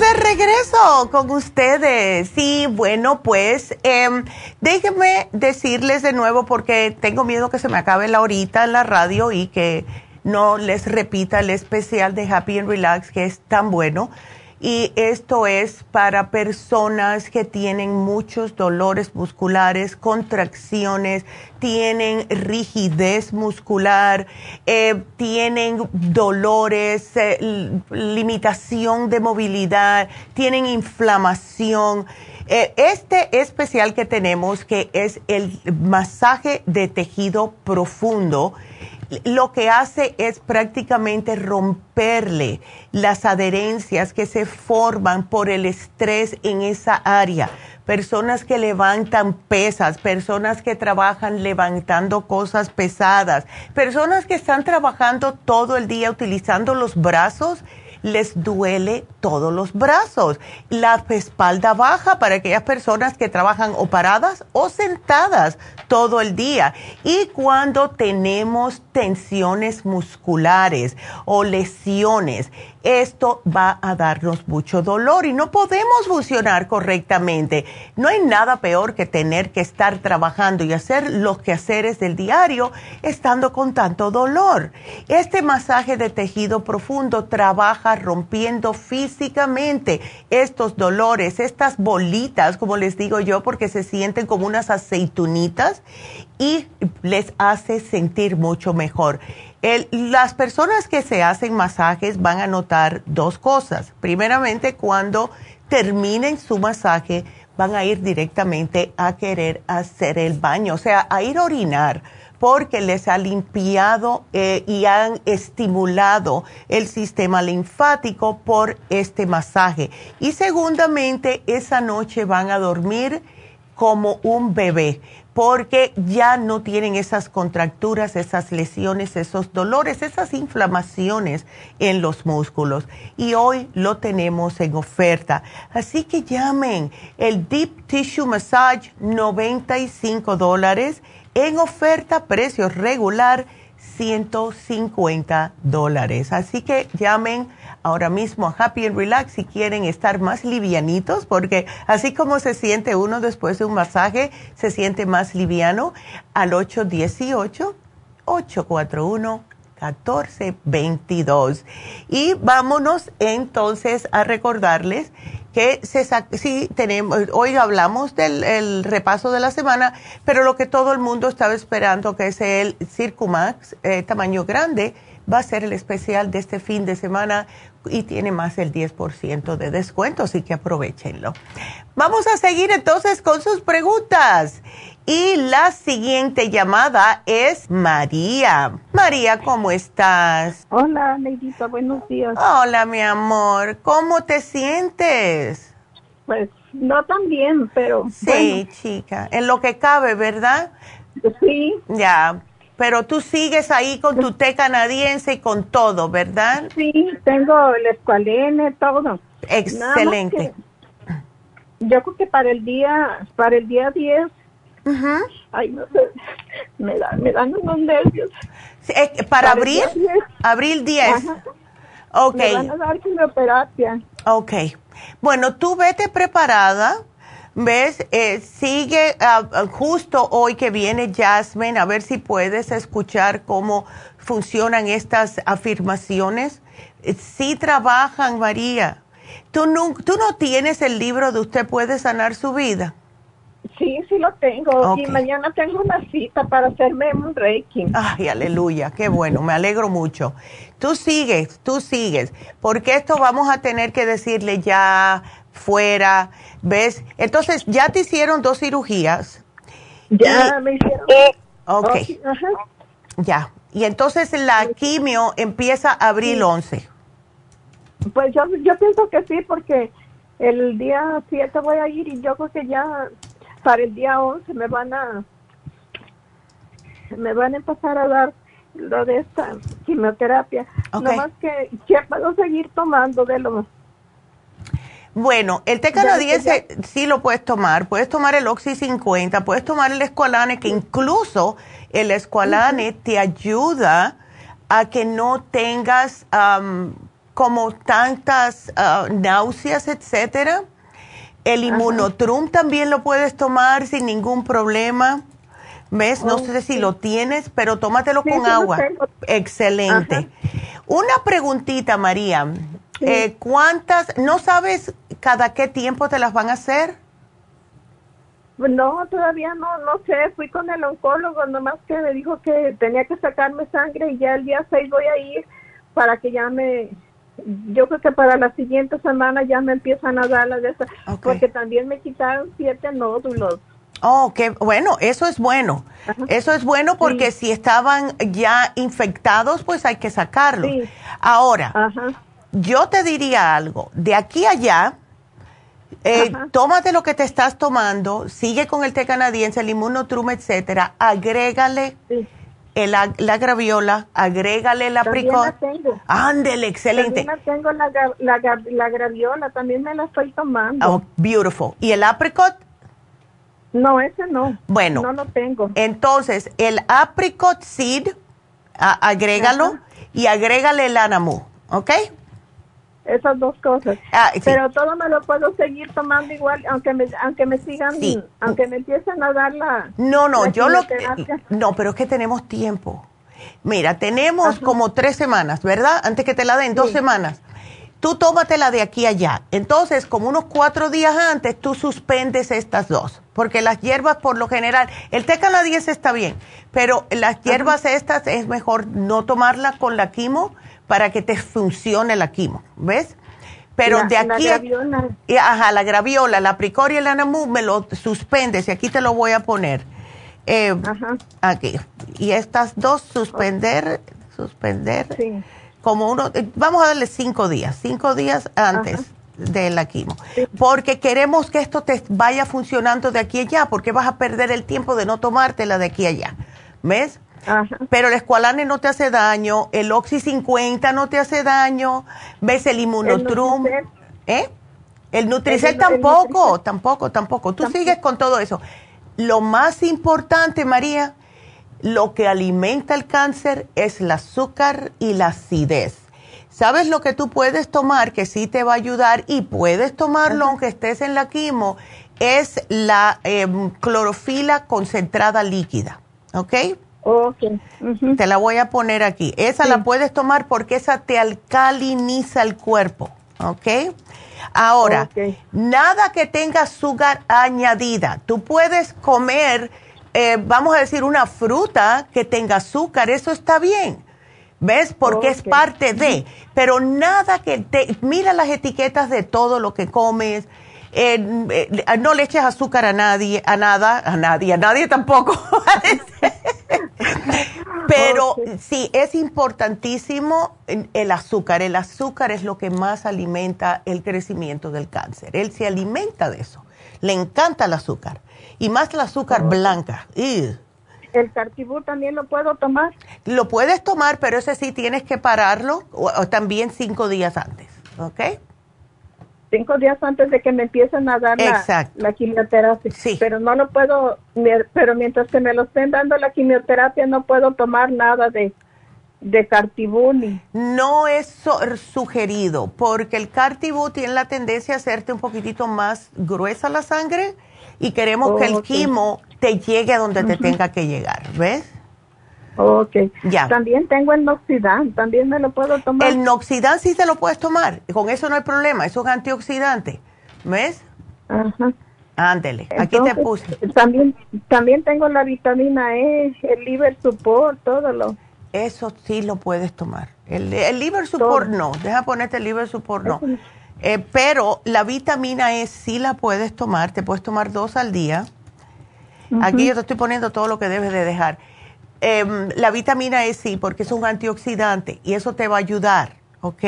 De regreso con ustedes. Sí, bueno, pues em, déjenme decirles de nuevo porque tengo miedo que se me acabe la horita en la radio y que no les repita el especial de Happy and Relax que es tan bueno. Y esto es para personas que tienen muchos dolores musculares, contracciones, tienen rigidez muscular, eh, tienen dolores, eh, limitación de movilidad, tienen inflamación. Eh, este especial que tenemos, que es el masaje de tejido profundo, lo que hace es prácticamente romperle las adherencias que se forman por el estrés en esa área. Personas que levantan pesas, personas que trabajan levantando cosas pesadas, personas que están trabajando todo el día utilizando los brazos les duele todos los brazos, la espalda baja para aquellas personas que trabajan o paradas o sentadas todo el día. Y cuando tenemos tensiones musculares o lesiones, esto va a darnos mucho dolor y no podemos funcionar correctamente. No hay nada peor que tener que estar trabajando y hacer los quehaceres del diario estando con tanto dolor. Este masaje de tejido profundo trabaja rompiendo físicamente estos dolores, estas bolitas, como les digo yo, porque se sienten como unas aceitunitas y les hace sentir mucho mejor las personas que se hacen masajes van a notar dos cosas. Primeramente, cuando terminen su masaje, van a ir directamente a querer hacer el baño, o sea, a ir a orinar, porque les ha limpiado eh, y han estimulado el sistema linfático por este masaje. Y segundamente, esa noche van a dormir como un bebé porque ya no tienen esas contracturas, esas lesiones, esos dolores, esas inflamaciones en los músculos. Y hoy lo tenemos en oferta. Así que llamen el Deep Tissue Massage, 95 dólares, en oferta, precio regular, 150 dólares. Así que llamen ahora mismo a Happy and Relax si quieren estar más livianitos, porque así como se siente uno después de un masaje, se siente más liviano al 818-841-1422. Y vámonos entonces a recordarles que se sí tenemos, hoy hablamos del repaso de la semana, pero lo que todo el mundo estaba esperando, que es el Circumax eh, tamaño grande, va a ser el especial de este fin de semana y tiene más del 10% de descuento, así que aprovechenlo. Vamos a seguir entonces con sus preguntas. Y la siguiente llamada es María. María, ¿cómo estás? Hola, Neidita, buenos días. Hola, mi amor, ¿cómo te sientes? Pues no tan bien, pero... Sí, chica, en lo que cabe, ¿verdad? Sí. Ya, pero tú sigues ahí con tu té canadiense y con todo, ¿verdad? Sí, tengo el escualene, todo. Excelente. yo creo que para el día, para el día 10, ay, no sé, me, me dan unos nervios. ¿Para, abril? Abril 10. Ok. Me van a dar quimioterapia. Ok. Bueno, tú vete preparada ¿Ves? Eh, sigue ah, justo hoy que viene Jasmine, a ver si puedes escuchar cómo funcionan estas afirmaciones. Eh, sí trabajan, María. ¿Tú no, ¿Tú no tienes el libro de Usted puede sanar su vida? Sí, sí lo tengo. Y mañana tengo una cita para hacerme un reiki. Ay, aleluya, qué bueno, me alegro mucho. Tú sigues, tú sigues, porque esto vamos a tener que decirle ya fuera, ¿ves? Entonces, ya te hicieron dos cirugías. Ya me hicieron. Ok. Ya. Y entonces la quimio empieza abril 11. Pues yo, yo pienso que sí, porque el día 7 voy a ir y yo creo que ya para el día 11 me van a me van a empezar a dar lo de esta quimioterapia. No más que ya puedo seguir tomando de los bueno, el té canadiense sí lo puedes tomar. Puedes tomar el Oxy 50, puedes tomar el Esqualane, que incluso el Esqualane te ayuda a que no tengas como tantas ah, náuseas, etcétera. El inmunotrum también lo puedes tomar sin ningún problema. ¿Ves? No sé si lo tienes, pero tómatelo con agua. Excelente. Una preguntita, María. Eh, ¿Cuántas, no sabes cada qué tiempo te las van a hacer? No, todavía no, no sé. Fui con el oncólogo, nomás que me dijo que tenía que sacarme sangre y ya el día 6 voy a ir para que ya me, yo creo que para la siguiente semana ya me empiezan a dar las de esas, porque también me quitaron siete nódulos. Oh, qué bueno, eso es bueno. Eso es bueno porque si estaban ya infectados, pues hay que sacarlos. Ahora, yo te diría algo, de aquí a allá, eh, tómate lo que te estás tomando, sigue con el té canadiense, el inmunotrum, etcétera, agrégale el, la graviola, agrégale el apricot. También la tengo. Ándele, excelente. También la tengo la, la, gra- la graviola, también me la estoy tomando. Oh, beautiful. ¿Y el apricot? No, ese no. Bueno. No lo tengo. Entonces, el apricot seed, a- agrégalo Ajá. y agrégale el anamu, ¿ok? Esas dos cosas. Ah, sí. Pero todo me lo puedo seguir tomando igual, aunque me, aunque me sigan, Sí. aunque me empiecen a dar la. No, no, la yo lo... No, pero es que tenemos tiempo. Mira, tenemos como tres semanas, ¿verdad? Antes que te la den, dos semanas. Tú tómatela de aquí a allá. Entonces, como unos cuatro días antes, tú suspendes estas dos. Porque las hierbas, por lo general, el té canadiense está bien, pero las hierbas estas es mejor no tomarla con la quimo para que te funcione la quimo, ¿ves? Pero La- de la aquí... graviola. y, ajá, la graviola, la apricot y el anamú me lo suspendes y aquí te lo voy a poner. Eh, Ajá. Aquí. Y estas dos suspender, suspender. Sí. Como uno, eh, vamos a darle cinco días, cinco días antes de la quimo. Porque queremos que esto te vaya funcionando de aquí a allá, porque vas a perder el tiempo de no tomártela de aquí a allá. ¿Ves? Ajá. Pero el escualane no te hace daño, el Oxy 50 no te hace daño, ves el Inmunotrum, Nutricel. ¿eh? El Nutricel El- el tampoco, tampoco, tampoco. Tú sigues con todo eso. Lo más importante, María, lo que alimenta el cáncer es el azúcar y la acidez. ¿Sabes lo que tú puedes tomar que sí te va a ayudar y puedes tomarlo aunque estés en la quimo? Es la em, clorofila concentrada líquida, ¿ok? Ok. ujú. Te la voy a poner aquí. Esa la puedes tomar porque esa te alcaliniza el cuerpo, ¿ok? Ahora, nada que tenga azúcar añadida. Tú puedes comer, eh, vamos a decir, una fruta que tenga azúcar, eso está bien. ¿Ves? Porque es parte de. Pero nada que te. Mira las etiquetas de todo lo que comes. eh, eh, no le eches azúcar a nadie, a nada, a nadie, a nadie tampoco. Pero sí, es importantísimo el azúcar. El azúcar es lo que más alimenta el crecimiento del cáncer. Él se alimenta de eso. Le encanta el azúcar. Y más el azúcar blanca. El cartibú también lo puedo tomar. Lo puedes tomar, pero ese sí tienes que pararlo o, o también cinco días antes. ¿Ok? Cinco días antes de que me empiecen a dar la, quimioterapia. Sí. Pero no lo puedo, pero mientras que me lo estén dando la quimioterapia no puedo tomar nada de, de cartibú ni. No es so- sugerido porque el cartibú tiene la tendencia a hacerte un poquitito más gruesa la sangre y queremos que el quimo te llegue a donde te tenga que llegar. ¿Ves? Ok. Ya. También tengo el Noxidan, también me lo puedo tomar. El noxidán sí te lo puedes tomar. Con eso no hay problema. Eso es antioxidante. ¿Ves? Ajá. Ándele. Aquí te puse. También, también tengo la vitamina E, el liver support, todo lo. Eso sí lo puedes tomar. El, el liver support Todo. no. Deja ponerte el liver support no. Eh, pero la vitamina E sí la puedes tomar. Te puedes tomar dos al día. Aquí yo te estoy poniendo todo lo que debes de dejar. Em, la vitamina E sí, porque es un antioxidante y eso te va a ayudar, ¿ok?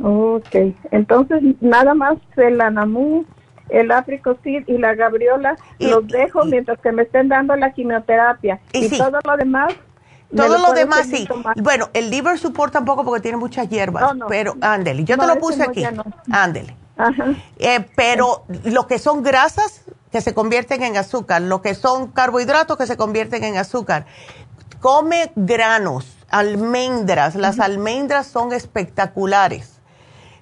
Ok, entonces nada más el anamú, el apricocid y la gabriola Y- los dejo y- mientras que me estén dando la quimioterapia. Y Y, sí. todo lo demás. Todo lo demás sí. Bueno, el liver support tampoco porque tiene muchas hierbas, No, no. pero ándele. Yo te No, lo ese puse aquí. Ándele. Eh, pero lo que son grasas que se convierten en azúcar, lo que son carbohidratos que se convierten en azúcar. Come granos, almendras. Las almendras son espectaculares.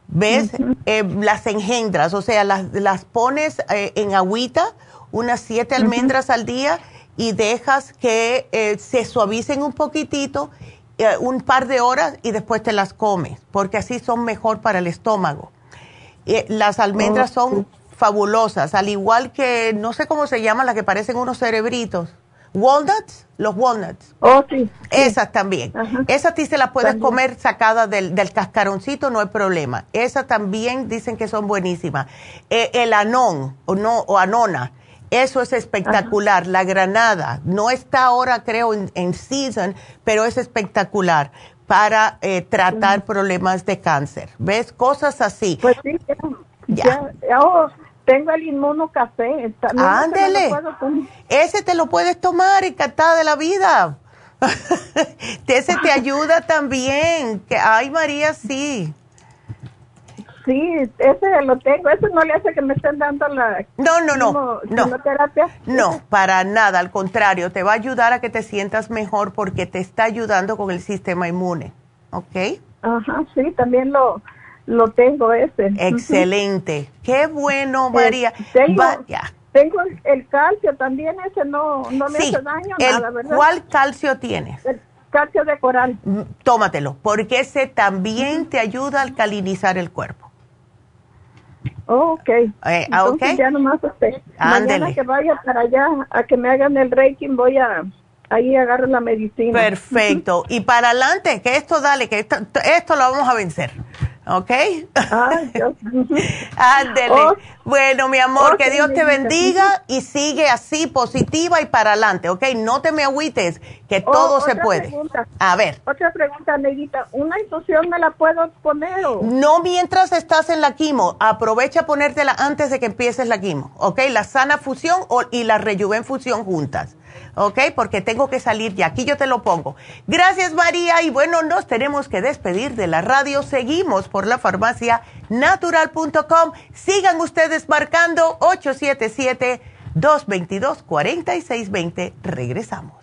¿Ves? Eh, las engendras, o sea, las, las pones eh, en agüita, unas siete almendras al día y dejas que eh, se suavicen un poquitito, un par de horas y después te las comes, porque así son mejor para el estómago. Las almendras son fabulosas, al igual que, no sé cómo se llaman, las que parecen unos cerebritos. Walnuts, los walnuts. Oh, sí. sí. Esas también. Ajá. Esas sí se las puedes También. comer sacadas del, del cascaroncito, no hay problema. Esas también dicen que son buenísimas. Eh, el anón o, no, o anona, eso es espectacular. La granada, no está ahora creo en, en season, pero es espectacular para eh, tratar problemas de cáncer. ¿Ves? Cosas así. Pues sí, ya. Ya. ya- oh, tengo el inmuno café. Ándele. Ese te lo puedes tomar encantada de la vida. ese te ayuda también. Que, ay, María, sí. Sí, ese lo tengo. Eso no le hace que me estén dando la. No, no, no. No. No, para nada. Al contrario, te va a ayudar a que te sientas mejor porque te está ayudando con el sistema inmune. ¿Ok? Ajá, sí, también lo, lo tengo ese. Excelente. Qué bueno, María. tengo, tengo el, calcio también, ese no, no me hace daño, nada, ¿verdad? ¿Cuál calcio tienes? El calcio de coral. Mm, tómatelo, porque ese también te ayuda a alcalinizar el cuerpo. Oh, ok. Eh, ah, Entonces ya nomás usted. Mañana que vaya para allá a que me hagan el reiki voy a ahí agarro la medicina. Perfecto. y para adelante, que esto dale, que esto, esto lo vamos a vencer. ¿Ok? Ándele. Oh. bueno, mi amor, que Dios te bendiga y sigue así, positiva y para adelante, ¿ok? No te me agüites, que oh, todo se puede. A ver. Otra pregunta, Neguita. ¿Una infusión me la puedo poner o? No mientras estás en la quimo. Aprovecha ponértela antes de que empieces la quimo, ¿ok? La sana fusión y la rejuven fusión juntas. ¿Ok? Porque tengo que salir y aquí yo te lo pongo. Gracias María y bueno, nos tenemos que despedir de la radio. Seguimos por la farmacia natural.com. Sigan ustedes marcando 877-222-4620. Regresamos.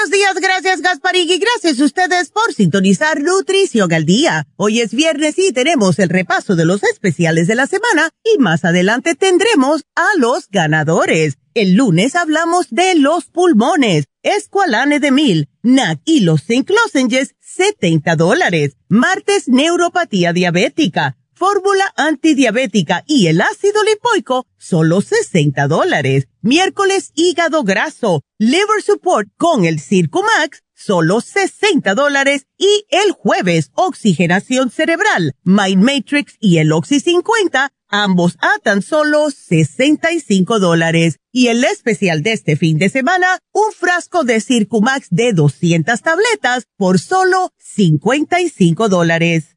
Buenos días, gracias Gasparín y gracias a ustedes por sintonizar Nutrición al Día. Hoy es viernes y tenemos el repaso de los especiales de la semana y más adelante tendremos a los ganadores. El lunes hablamos de los pulmones, Esqualane de Mil, NAC y los Zinc Lozenges, 70 dólares. Martes, neuropatía diabética fórmula antidiabética y el ácido lipoico, solo 60 dólares. Miércoles, hígado graso, liver support con el Circumax, solo 60 dólares. Y el jueves, oxigenación cerebral, Mind Matrix y el Oxy 50, ambos a tan solo 65 dólares. Y el especial de este fin de semana, un frasco de Circumax de 200 tabletas por solo 55 dólares.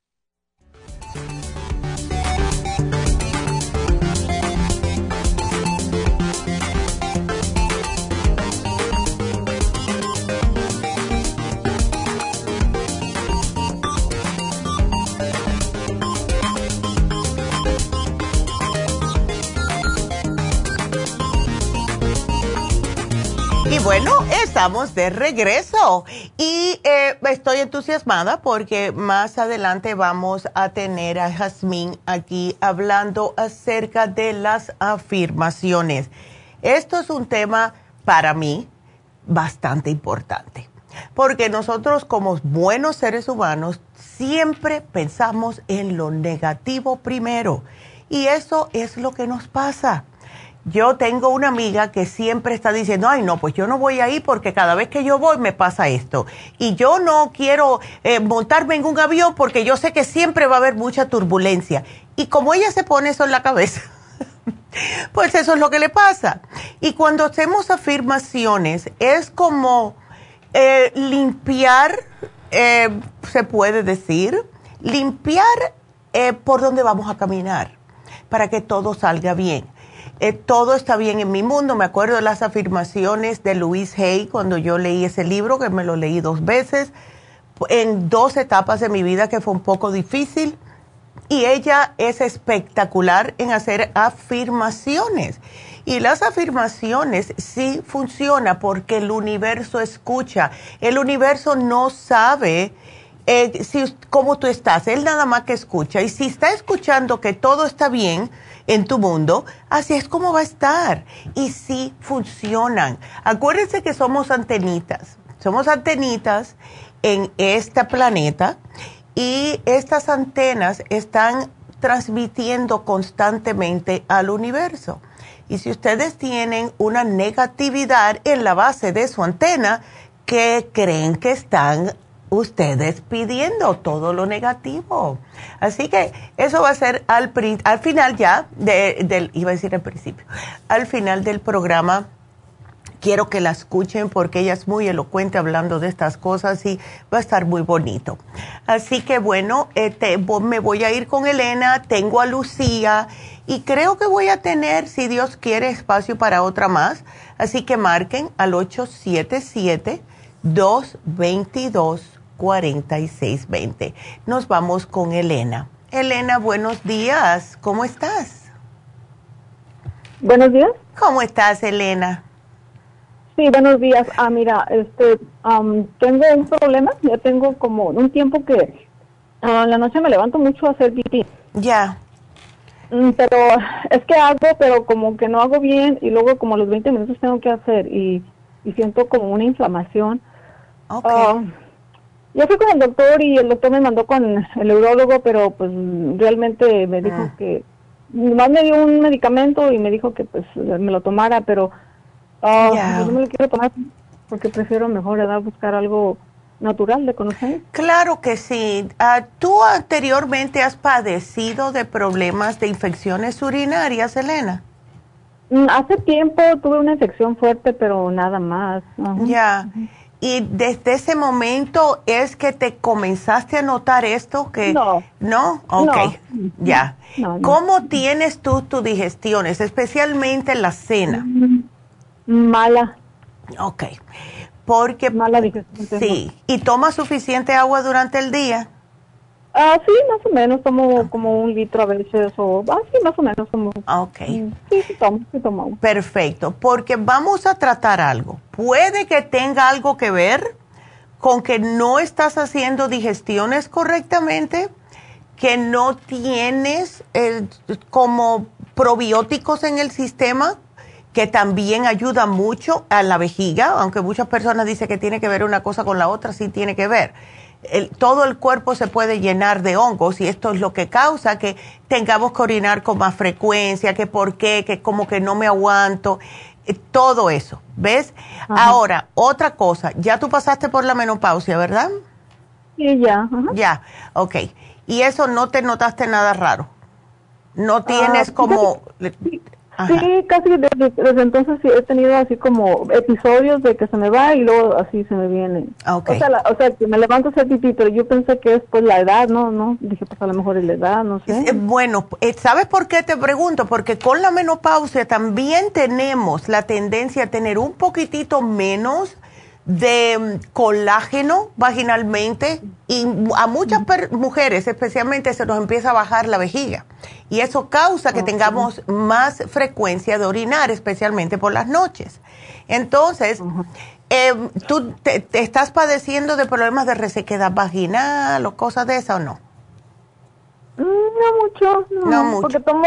Bueno, estamos de regreso y eh, estoy entusiasmada porque más adelante vamos a tener a Jazmín aquí hablando acerca de las afirmaciones. Esto es un tema para mí bastante importante porque nosotros como buenos seres humanos siempre pensamos en lo negativo primero y eso es lo que nos pasa yo tengo una amiga que siempre está diciendo, ay no, pues yo no voy ahí porque cada vez que yo voy me pasa esto. Y yo no quiero eh, montarme en un avión porque yo sé que siempre va a haber mucha turbulencia. Y como ella se pone eso en la cabeza, pues eso es lo que le pasa. Y cuando hacemos afirmaciones es como eh, limpiar, eh, se puede decir, limpiar por donde vamos a caminar para que todo salga bien eh, todo está bien en mi mundo. Me acuerdo de las afirmaciones de Louise Hay cuando yo leí ese libro, que me lo leí dos veces, en dos etapas de mi vida que fue un poco difícil. Y ella es espectacular en hacer afirmaciones. Y las afirmaciones sí funcionan porque el universo escucha. El universo no sabe eh, si, cómo tú estás, él nada más que escucha. Y si está escuchando que todo está bien, en tu mundo, así es como va a estar. Y sí funcionan. Acuérdense que somos antenitas. Somos antenitas en este planeta y estas antenas están transmitiendo constantemente al universo. Y si ustedes tienen una negatividad en la base de su antena, ¿qué creen que están ustedes pidiendo todo lo negativo. Así que eso va a ser al, al final ya, del, iba a decir al principio, al final del programa. Quiero que la escuchen porque ella es muy elocuente hablando de estas cosas y va a estar muy bonito. Así que bueno, este, me voy a ir con Elena, tengo a Lucía y creo que voy a tener, si Dios quiere, espacio para otra más. Así que marquen al 877 222 4620. Nos vamos con Elena. Elena, buenos días. ¿Cómo estás? Buenos días. ¿Cómo estás, Elena? Sí, buenos días. Ah, mira, este, tengo un problema. Ya tengo como un tiempo que en la noche me levanto mucho a hacer pipí. Ya. Mm, pero es que hago, pero como que no hago bien y luego como los 20 minutos tengo que hacer y, siento como una inflamación. Okay. Ah, yo fui con el doctor y el doctor me mandó con el urologo, pero pues realmente me dijo ah. que nomás me dio un medicamento y me dijo que pues me lo tomara, pero uh, yo no me lo quiero tomar porque prefiero mejor ¿verdad? buscar algo natural de conocer. Claro que sí. Uh, ¿Tú anteriormente has padecido de problemas de infecciones urinarias, Elena? Mm, hace tiempo tuve una infección fuerte, pero nada más. Ya. Y desde ese momento es que te comenzaste a notar esto que no, no, ok, ya. ¿Cómo tienes tú tus digestiones, especialmente la cena? Mala. Ok, porque mala digestión. Sí. ¿Y tomas suficiente agua durante el día? Ah, sí, más o menos, tomo como un litro a veces, o ah, sí, más o menos como. Ok. Sí, sí tomo, sí tomo. Perfecto, porque vamos a tratar algo. Puede que tenga algo que ver con que no estás haciendo digestiones correctamente, que no tienes como probióticos en el sistema, que también ayuda mucho a la vejiga, aunque muchas personas dicen que tiene que ver una cosa con la otra, sí tiene que ver todo el cuerpo se puede llenar de hongos y esto es lo que causa que tengamos que orinar con más frecuencia, que por qué, que como que no me aguanto, eh, todo eso, ¿ves? Ahora, otra cosa, ya tú pasaste por la menopausia, ¿verdad? Sí, ya. Ya, ok. Y eso no te notaste nada raro. No tienes ah, como... Sí, casi desde, entonces he tenido así como episodios de que se me va y luego así se me viene. Ah, o, sea, o sea, que me levanto a hacer pipí, pero yo pensé que es pues la edad, ¿no? no Dije, pues a lo mejor es la edad, no sé. Eh, bueno, eh, ¿sabes por qué te pregunto? Porque con la menopausia también tenemos la tendencia a tener un poquitito menos de mm, colágeno vaginalmente y a muchas mujeres especialmente se nos empieza a bajar la vejiga y eso causa que tengamos más frecuencia de orinar, especialmente por las noches. Entonces, em, ¿tú te, estás padeciendo de problemas de resequedad vaginal o cosas de esa o no? Mm, no mucho, no, mucho. Porque tomo,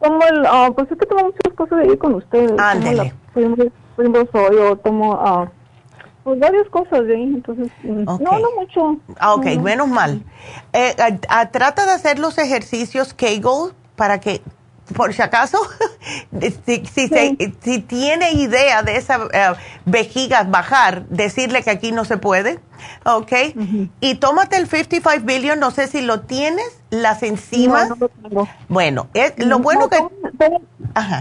tomo el, ah, pues es que tomo muchas cosas de ahí con ustedes. Ándele. Fuimos hoy o tomo uh, pues varias cosas de ahí, entonces, mm, no, no mucho. Ah, ok, menos mal. Eh, trata de hacer los ejercicios Kegel para que por si acaso, si, si, tiene idea de esa uh, vejiga bajar, decirle que aquí no se puede, ¿ok? Y tómate el 55 billion, no sé si lo tienes, las enzimas. No, no lo tengo. Bueno, es, lo bueno que...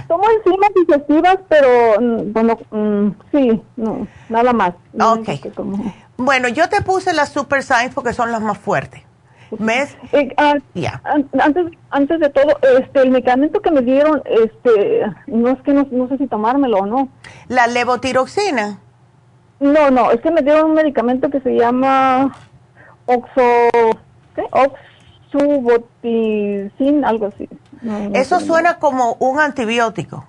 Tomo, enzimas digestivas, pero, mm, bueno, mm, sí, no, nada más. Ok. Bueno, yo te puse las Super Science porque son las más fuertes. ¿Mes? Eh, ah, antes, antes de todo, este, el medicamento que me dieron, este, no es que no, sé si tomármelo o no. ¿La levotiroxina? No, no, es que me dieron un medicamento que se llama oxo, ¿qué? Oxuboticin, algo así. Eso suena como un antibiótico.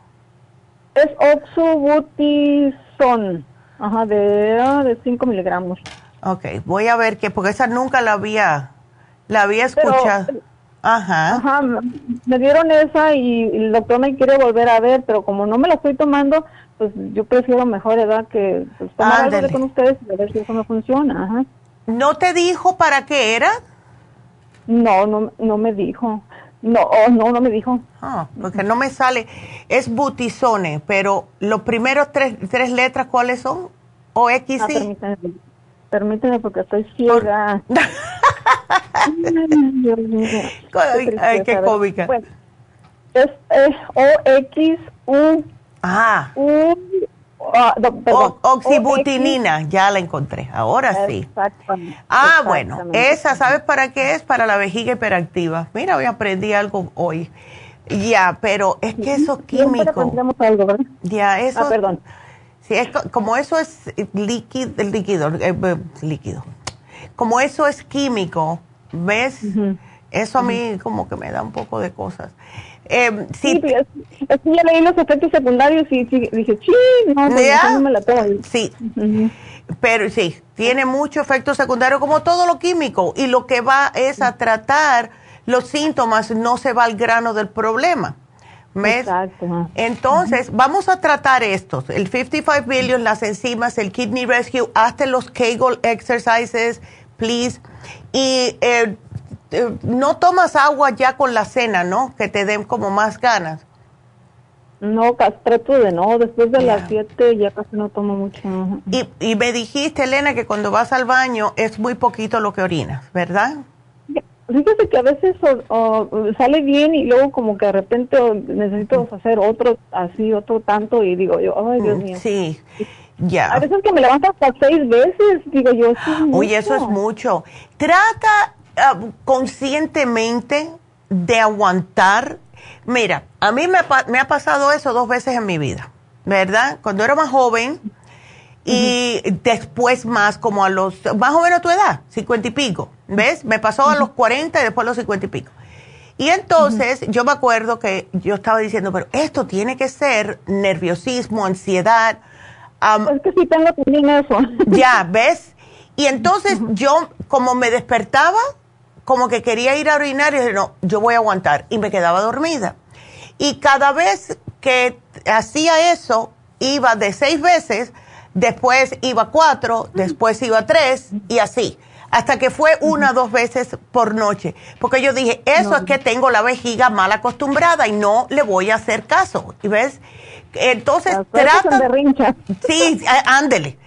Es oxubutizón, ajá, de, ah, de 5 miligramos. Ok, voy a ver que, porque esa nunca la había la había escuchado. ajá. Ajá, me dieron esa y el doctor me quiere volver a ver, pero como no me la estoy tomando, pues yo prefiero mejor edad que pues, tomar algo con ustedes y a ver si eso me funciona. Ajá. ¿No te dijo para qué era? No, no, no me dijo. No, oh, no, no me dijo. Ah, porque no me sale. Es butizone, pero los primeros tres, tres letras, ¿cuáles son? ¿O X? Ah, permíteme, permíteme, porque estoy ciega. Ay, qué cómica. es, O-X-U. Ah. U, ah, oxibutinina, ya la encontré. Ahora sí. Ah, bueno, esa, ¿sabes para qué es? Para la vejiga hiperactiva. Mira, hoy aprendí algo hoy. Ya, pero es que eso químico. Ya, eso. Ah, perdón. Sí, es, como eso es líquido, líquido, eh, eh, líquido como eso es químico, ¿ves? Eso a mí como que me da un poco de cosas. Eh, sí, sí es, ya leí los efectos secundarios y, dije, sí, no, pues, no me la tengo. Sí, pero sí, tiene mucho efecto secundario como todo lo químico y lo que va es a tratar los síntomas, no se va al grano del problema. ¿Ves? Exacto. Entonces, vamos a tratar estos, el 55 billion, las enzimas, el kidney rescue, hasta los Kegel exercises, please. Y eh, eh, no tomas agua ya con la cena, ¿no? Que te den como más ganas. No, trato de no, después de las 7 ya casi no tomo mucho. Y, y me dijiste, Elena, que cuando vas al baño es muy poquito lo que orinas, ¿verdad? Fíjate que a veces sale bien y luego como que de repente necesito hacer otro así, otro tanto y digo yo, ay Dios mm, mío. Sí. Ya. A veces que me levanto hasta seis veces, digo yo. Oye, eso es mucho. Trata ah, conscientemente de aguantar. Mira, a mí me, me, ha pasado eso dos veces en mi vida, ¿verdad? Cuando era más joven y después más como a los, más o menos tu edad, cincuenta y pico, ¿ves? Me pasó a los cuarenta y después a los cincuenta y pico. Y entonces yo me acuerdo que yo estaba diciendo, pero esto tiene que ser nerviosismo, ansiedad, es que sí tengo también eso. Ya, ¿ves? Y entonces yo, como me despertaba, como que quería ir a orinar y dije, no, yo voy a aguantar. Y me quedaba dormida. Y cada vez que hacía eso, iba de seis veces, después iba cuatro, después iba tres y así. Hasta que fue una o dos veces por noche. Porque yo dije, eso es que tengo la vejiga mal acostumbrada y no le voy a hacer caso. ¿Y ves? Entonces, trata. Sí, ándele.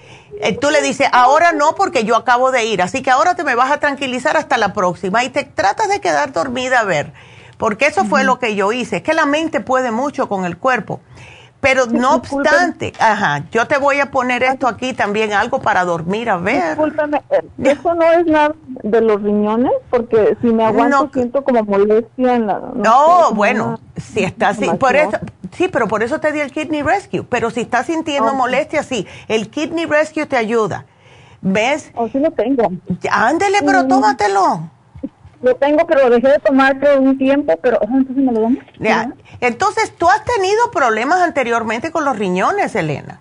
Eh, tú le dices, ahora no porque yo acabo de ir, así que ahora te me vas a tranquilizar hasta la próxima y te tratas de quedar dormida a ver, porque eso fue lo que yo hice, es que la mente puede mucho con el cuerpo. Pero no obstante, ajá, yo te voy a poner esto aquí también, algo para dormir, a ver. Discúlpame, eh, ¿eso no es nada de los riñones? Porque si me aguanto siento como molestia en la... No, bueno, si está así, por eso, Sí, pero por eso te di el Kidney Rescue. Pero si estás sintiendo molestia, sí, el Kidney Rescue te ayuda. ¿Ves? O sí lo tengo. Ándele, pero Mm. tómatelo. Lo tengo, pero lo dejé de tomar por un tiempo, pero oh, entonces me lo damos. Ya. Entonces, tú has tenido problemas anteriormente con los riñones, Elena.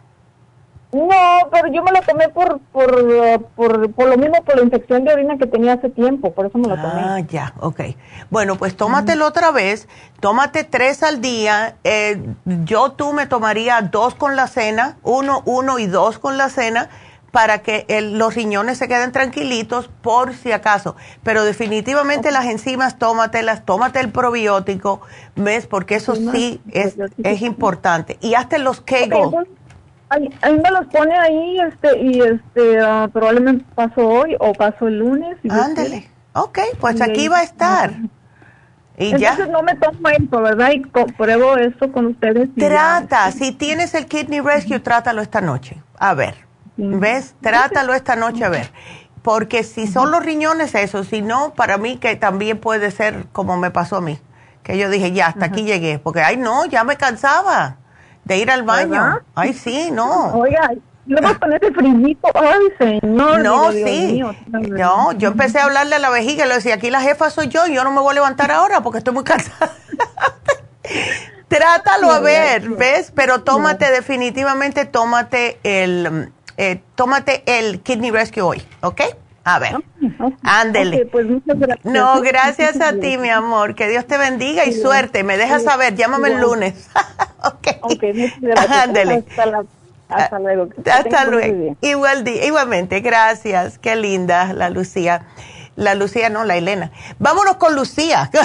No, pero yo me lo tomé por, por, eh, por, por lo mismo, por la infección de orina que tenía hace tiempo, por eso me lo tomé. Ah, ya, ok. Bueno, pues tómatelo otra vez, tómate tres al día. Eh, yo tú me tomaría dos con la cena, uno, uno y dos con la cena, para que el- los riñones se queden tranquilitos por si acaso. Pero definitivamente las enzimas, tómatelas, tómate el probiótico, ¿ves? Porque eso sí es, es importante. Y hazte los Kegel. Ahí, ahí me los pone ahí, este, y este, ah, probablemente paso hoy o paso el lunes. si Ándale. Ok, pues Y aquí va a estar. Y ya. Entonces no me tomo esto, ¿verdad? Y compruebo esto con ustedes. y ya. Trata, si tienes el Kidney Rescue, trátalo esta noche. A ver, ¿ves? Trátalo esta noche a ver. Porque si son los riñones, eso. Si no, para mí que también puede ser como me pasó a mí. Que yo dije, ya, hasta aquí llegué. Porque, ay, no, ya me cansaba de ir al baño. ¿Verdad? Ay, sí, no. Oiga, luego con ese frillito, ay, señor. No, Dios sí. mío. No, yo empecé a hablarle a la vejiga y le decía, aquí la jefa soy yo, yo no me voy a levantar ahora porque estoy muy cansada. Trátalo a ver. ¿ves? Pero tómate definitivamente, tómate el, eh, tómate el Kidney Rescue hoy, ¿ok? A ver, ándele. Pues muchas gracias. No, gracias a ti, mi amor. Que Dios te bendiga y suerte. Me dejas saber, llámame el lunes. ok. Ok, muchas gracias. Ándele. Hasta, luego. Hasta luego. Igual, igualmente, gracias. Qué linda la Lucía. La Lucía, no, la Elena. Vámonos con Lucía.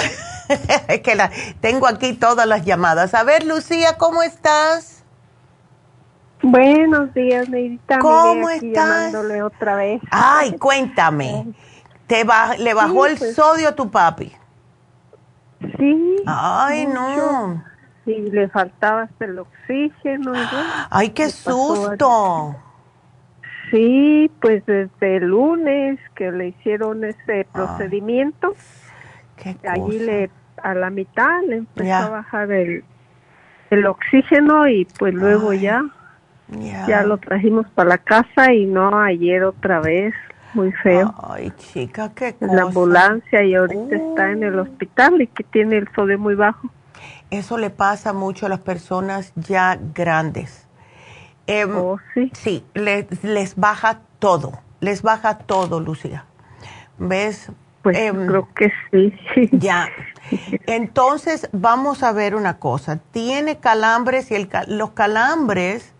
Es que la, tengo aquí todas las llamadas. A ver, Lucía, ¿cómo estás? Buenos días, Neidita. ¿Cómo aquí estás? llamándole otra vez. Ay, cuéntame. ¿Te ¿Le bajó Sí, el pues. sodio a tu papi? Sí. Ay, mucho. no. Sí, le faltaba hasta el oxígeno. y bueno, Ay, qué susto. Sí, pues desde el lunes que le hicieron ese procedimiento, Qué allí le a la mitad le empezó Ya. a bajar el, el oxígeno y pues luego Ay, ya Ya. ya lo trajimos para la casa y no ayer otra vez, muy feo. Ay, chica, qué cosa. la ambulancia y ahorita Oh. está en el hospital y que tiene el sodio muy bajo. Eso le pasa mucho a las personas ya grandes. Em, Oh, sí. Sí, le- les baja todo, les baja todo, Lucía. ¿Ves? Pues Em, creo que sí. Ya. Entonces, vamos a ver una cosa. Tiene calambres y el, los calambres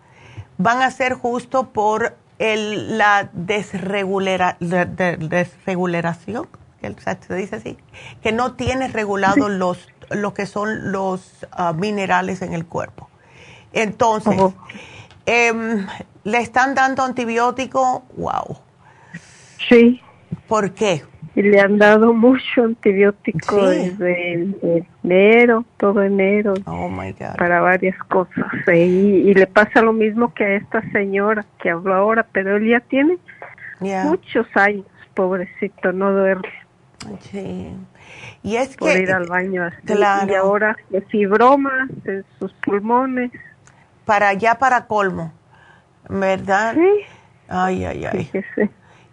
van a ser justo por el, la desregulera, de- de- desregulación, que se dice así, que no tiene regulado los, lo que son los ah, minerales en el cuerpo. Entonces, em, le están dando antibiótico, wow. Sí, ¿Por qué? Y le han dado mucho antibiótico Sí. desde el- enero, todo enero, Oh my God. para varias cosas. Y, y le pasa lo mismo que a esta señora que habló ahora, pero él ya tiene muchos años, pobrecito, no duerme Sí. Y es por que ir al baño así. claro. Y ahora de fibromas en sus pulmones. para allá para colmo, ¿verdad? Sí, Ay, ay, ay. fíjese.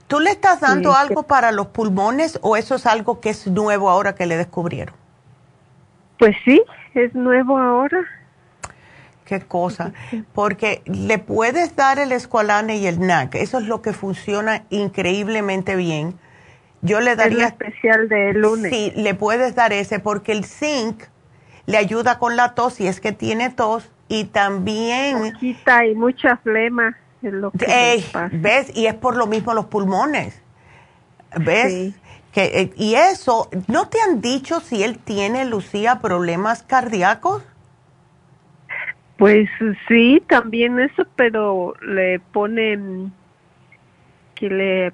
¿Tú le estás dando Sí, algo para los pulmones o eso es algo que es nuevo ahora que le descubrieron? Pues sí, es nuevo ahora. Qué cosa. Porque le puedes dar el escualane y el NAC. Eso es lo que funciona increíblemente bien. Yo le Es daría especial de lunes. Sí, le puedes dar ese porque el zinc le ayuda con la tos si es que tiene tos y también, Quita y mucha flema es lo que pasa. ¿ves? Y es por lo mismo los pulmones, ¿ves? Sí. Que, eh, y eso, ¿no te han dicho si él tiene, Lucía, problemas cardíacos? Pues sí, también eso, pero le ponen que le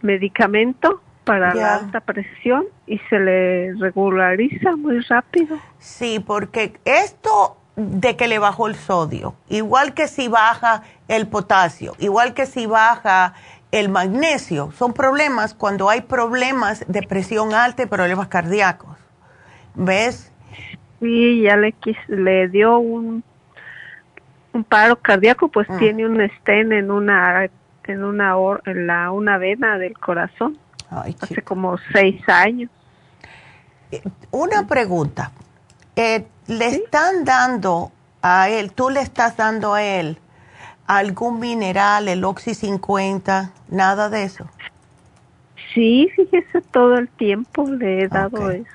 medicamento para la alta presión y se le regulariza muy rápido. Sí, porque esto de que le bajó el sodio, igual que si baja el potasio, igual que si baja el magnesio, son problemas cuando hay problemas de presión alta y problemas cardíacos. ¿Ves? Sí, ya le quis, le dio un un paro cardíaco, pues Mm. tiene un estén en una en una en la una vena del corazón. Ay, Hace como seis años. Una pregunta. Eh, ¿Le están dando a él, tú le estás dando a él algún mineral, el Oxy 50, nada de eso? Sí, fíjese, todo el tiempo le he dado eso.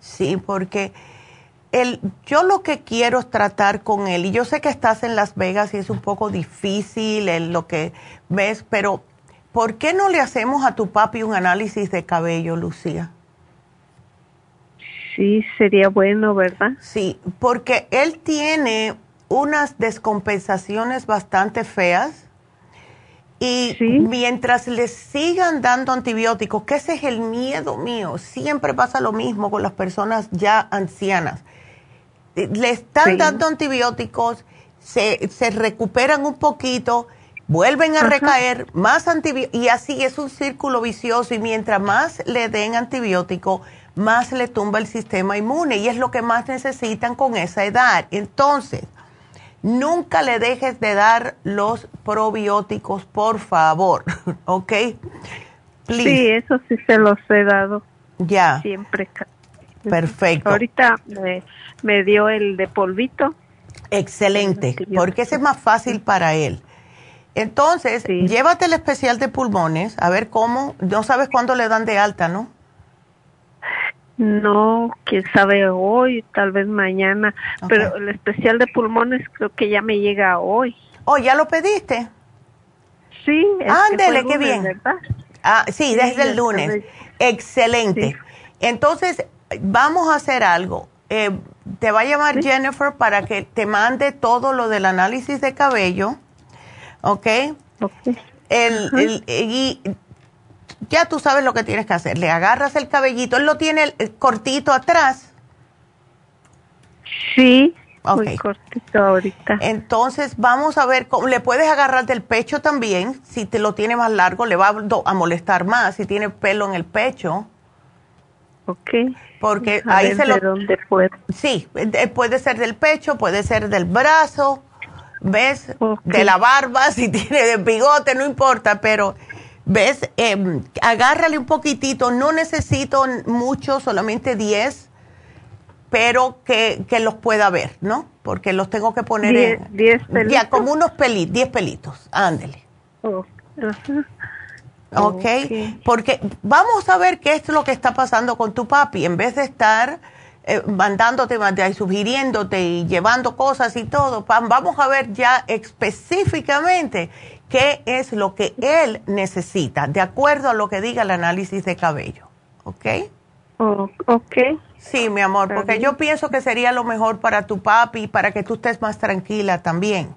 Sí, porque el, yo lo que quiero es tratar con él, y yo sé que estás en Las Vegas y es un poco difícil en lo que ves, pero ¿por qué no le hacemos a tu papi un análisis de cabello, Lucía? Sí, sería bueno, ¿verdad? Sí, porque él tiene unas descompensaciones bastante feas y mientras le sigan dando antibióticos, que ese es el miedo mío, siempre pasa lo mismo con las personas ya ancianas. Eh, Le están Sí. dando antibióticos, se, se recuperan un poquito, vuelven a Ajá. recaer, más antibióticos, y así es un círculo vicioso y mientras más le den antibiótico, más le tumba el sistema inmune y es lo que más necesitan con esa edad. Entonces, nunca le dejes de dar los probióticos, por favor, ¿ok? Please. Sí, eso sí se los he dado Ya, siempre. perfecto. Ahorita me, me dio el de polvito. Excelente, porque ese es más fácil para él. Entonces, llévate el especial de pulmones, a ver cómo, no sabes cuándo le dan de alta, ¿no? No, quién sabe hoy, tal vez mañana, pero el especial de pulmones creo que ya me llega hoy. Oh, ¿ya lo pediste? Sí, Ándele, qué bien. ¿verdad? Ah, sí, Sí, desde el lunes. Excelente. Entonces, vamos a hacer algo. Eh, te va a llamar Jennifer para que te mande todo lo del análisis de cabello, ¿ok? El, el- y ya tú sabes lo que tienes que hacer. Le agarras el cabellito, él lo tiene eh, cortito atrás. Sí, Ok. muy cortito ahorita. Entonces, vamos a ver, cómo, le puedes agarrar del pecho también. Si te lo tiene más largo, le va a, molestar más. Si tiene pelo en el pecho. Ok. Porque A ahí ver se de lo... dónde puedo. Sí, eh, puede ser del pecho, puede ser del brazo, ¿ves? De la barba, si tiene de bigote, no importa, pero, ¿ves? Eh, agárrale un poquitito, no necesito mucho, solamente 10, pero que, que los pueda ver, ¿no? Porque los tengo que poner Diez- en... diez Ya, pelitos. como unos pelitos, 10 pelitos, ándele. Oh, ajá. ¿ok? Porque vamos a ver qué es lo que está pasando con tu papi. En vez de estar eh, mandándote, y sugiriéndote y llevando cosas y todo, vamos a ver ya específicamente qué es lo que él necesita, de acuerdo a lo que diga el análisis de cabello. ¿Ok? Oh, ok. Sí, mi amor, porque yo pienso que sería lo mejor para tu papi y para que tú estés más tranquila también.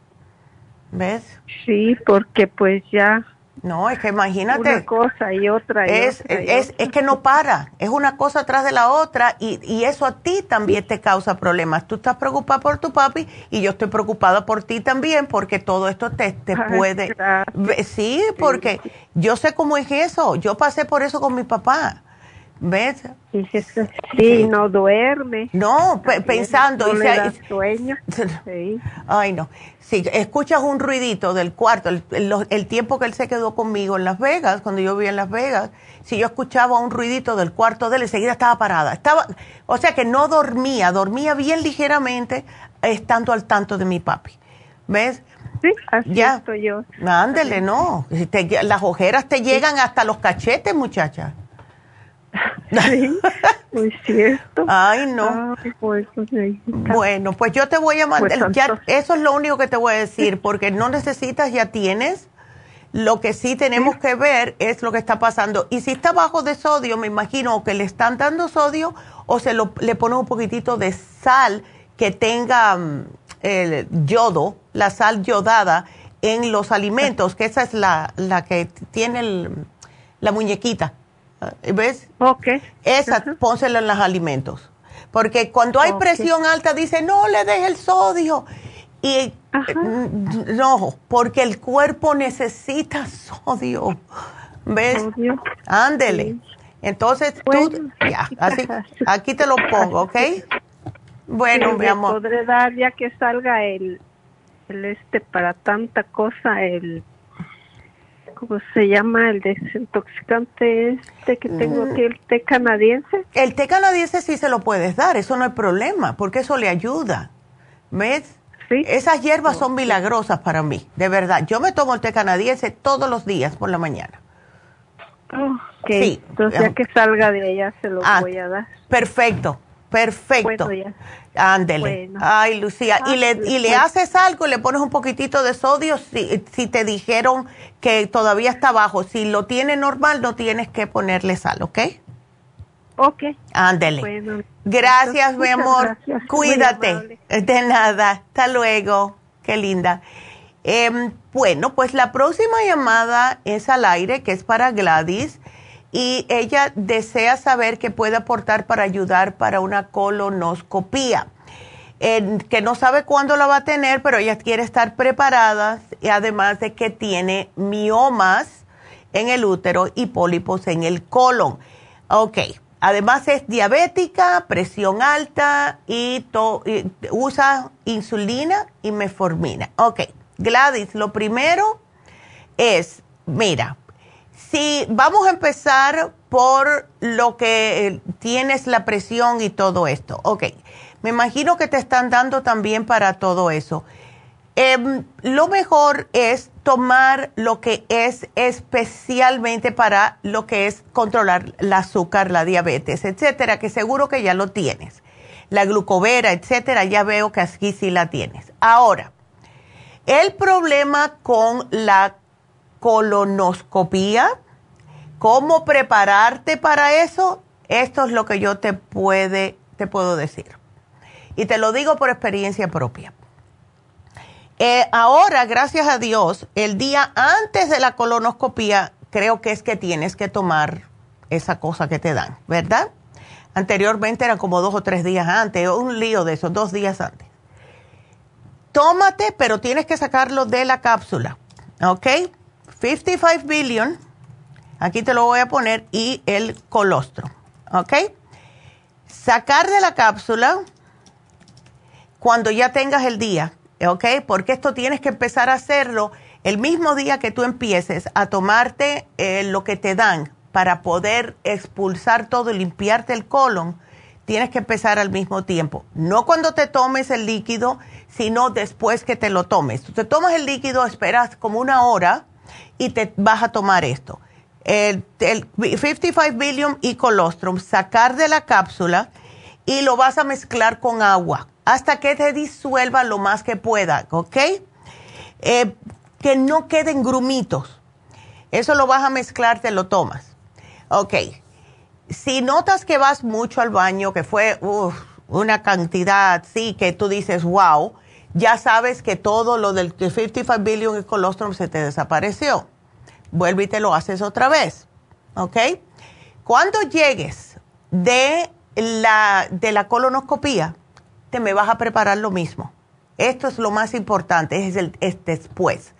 ¿Ves? Sí, porque pues ya. No, es que imagínate. Una cosa y otra. y es, otra y es, otra. es que no para, es una cosa atrás de la otra y, y eso a ti también te causa problemas. Tú estás preocupada por tu papi y yo estoy preocupada por ti también porque todo esto te, te Ay, puede... Sí, porque yo sé cómo es eso, yo pasé por eso con mi papá. ¿Ves? Sí, no duerme. No, pe- pensando. No y se- da sueño. Sí. Ay, no. Si escuchas un ruidito del cuarto, el, el- el tiempo que él se quedó conmigo en Las Vegas, cuando yo vivía en Las Vegas, si yo escuchaba un ruidito del cuarto de él, enseguida estaba parada. Estaba, o sea que no dormía, dormía bien ligeramente, estando al tanto de mi papi. ¿Ves? Sí, así ya. estoy yo. Ándele, no. Te- las ojeras te llegan hasta los cachetes, muchacha. Sí, muy cierto. Ay, no. Ay, pues. Bueno, pues yo te voy a mandar, Pues, ya, eso es lo único que te voy a decir, porque no necesitas, ya tienes. Lo que sí tenemos que ver es lo que está pasando. Y si está bajo de sodio, me imagino que le están dando sodio o se lo, le ponen un poquitito de sal que tenga mm, el yodo, la sal yodada en los alimentos, que esa es la, la que tiene el- la muñequita. ¿Ves? Ok. Esa, pónsela en los alimentos. Porque cuando hay presión alta, dice, no le deje el sodio. Y eh, mm, no, porque el cuerpo necesita sodio. ¿Ves? Ándele. Entonces, tú, ya, así, aquí te lo pongo, ¿ok? Bueno, mi amor. podré dar ya que salga el, el este para tanta cosa, el ¿cómo se llama? El desintoxicante este que tengo aquí, el té canadiense. El té canadiense sí se lo puedes dar, eso no hay problema, porque eso le ayuda. ¿Ves? Esas hierbas son milagrosas para mí, de verdad. Yo me tomo el té canadiense todos los días por la mañana. Ok, Sí. entonces ya que salga de allá se lo Ah, voy a dar. Perfecto, perfecto. Bueno, ya. Ándele. Bueno. Ay, Lucía. y le, y le haces algo, le pones un poquitito de sodio si, si te dijeron que todavía está bajo. Si lo tiene normal, no tienes que ponerle sal, ¿ok? Ok. Ándele. Bueno, Gracias, mi amor. gracias, Cuídate. De nada. Hasta luego. Qué linda. Em, bueno, pues la próxima llamada es al aire, que es para Gladys, y ella desea saber qué puede aportar para ayudar para una colonoscopía. Que no sabe cuándo la va a tener, pero ella quiere estar preparada, y además de que tiene miomas en el útero y pólipos en el colon. Ok, además es diabética, presión alta y, y usa insulina y meformina. Ok, Gladys, lo primero es, mira, si vamos a empezar por lo que eh, tienes la presión y todo esto. Ok, me imagino que te están dando también para todo eso. Em, lo mejor es tomar lo que es especialmente para lo que es controlar el azúcar, la diabetes, etcétera, que seguro que ya lo tienes. La glucovera, etcétera, ya veo que aquí sí la tienes. Ahora, el problema con la colonoscopía, cómo prepararte para eso, esto es lo que yo te puede, te puedo decir. Y te lo digo por experiencia propia. Eh, ahora, gracias a Dios, el día antes de la colonoscopía, creo que es que tienes que tomar esa cosa que te dan, ¿verdad? Anteriormente eran como dos o tres días antes, un lío de esos, dos días antes. Tómate, pero tienes que sacarlo de la cápsula, ¿ok? 55 billion, aquí te lo voy a poner, y el colostro, ¿ok? Sacar de la cápsula cuando ya tengas el día, ¿ok? Porque esto tienes que empezar a hacerlo el mismo día que tú empieces a tomarte eh, lo que te dan para poder expulsar todo y limpiarte el colon. Tienes que empezar al mismo tiempo. No cuando te tomes el líquido, sino después que te lo tomes. Tú te tomas el líquido, esperas como una hora y te vas a tomar esto. El, el 55 billion y colostrum, sacar de la cápsula y lo vas a mezclar con agua hasta que te disuelva lo más que pueda, ¿ok? Eh, que no queden grumitos. Eso lo vas a mezclar, te lo tomas. Ok. Si notas que vas mucho al baño, que fue una cantidad, sí, que tú dices, wow, ya sabes que todo lo del 55 billion y colostrum se te desapareció. Vuelve y te lo haces otra vez. ¿Ok? Cuando llegues de la, de la colonoscopía, te me vas a preparar lo mismo. Esto es lo más importante, es, el, es después.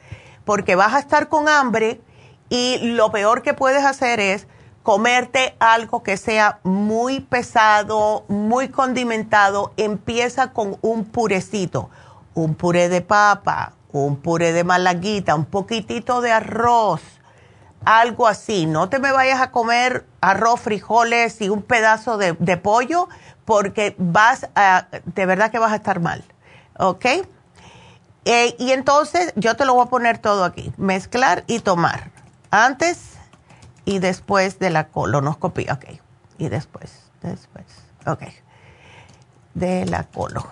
Porque vas a estar con hambre y lo peor que puedes hacer es comerte algo que sea muy pesado, muy condimentado. Empieza con un purecito, un puré de papa, un puré de malaguita, un poquitito de arroz, algo así. No te me vayas a comer arroz, frijoles y un pedazo de, de pollo porque vas a, de verdad que vas a estar mal, ¿ok? Eh, y entonces yo te lo voy a poner todo aquí, mezclar y tomar, antes y después de la colonoscopia, ok, y después, después, ok, de la colon.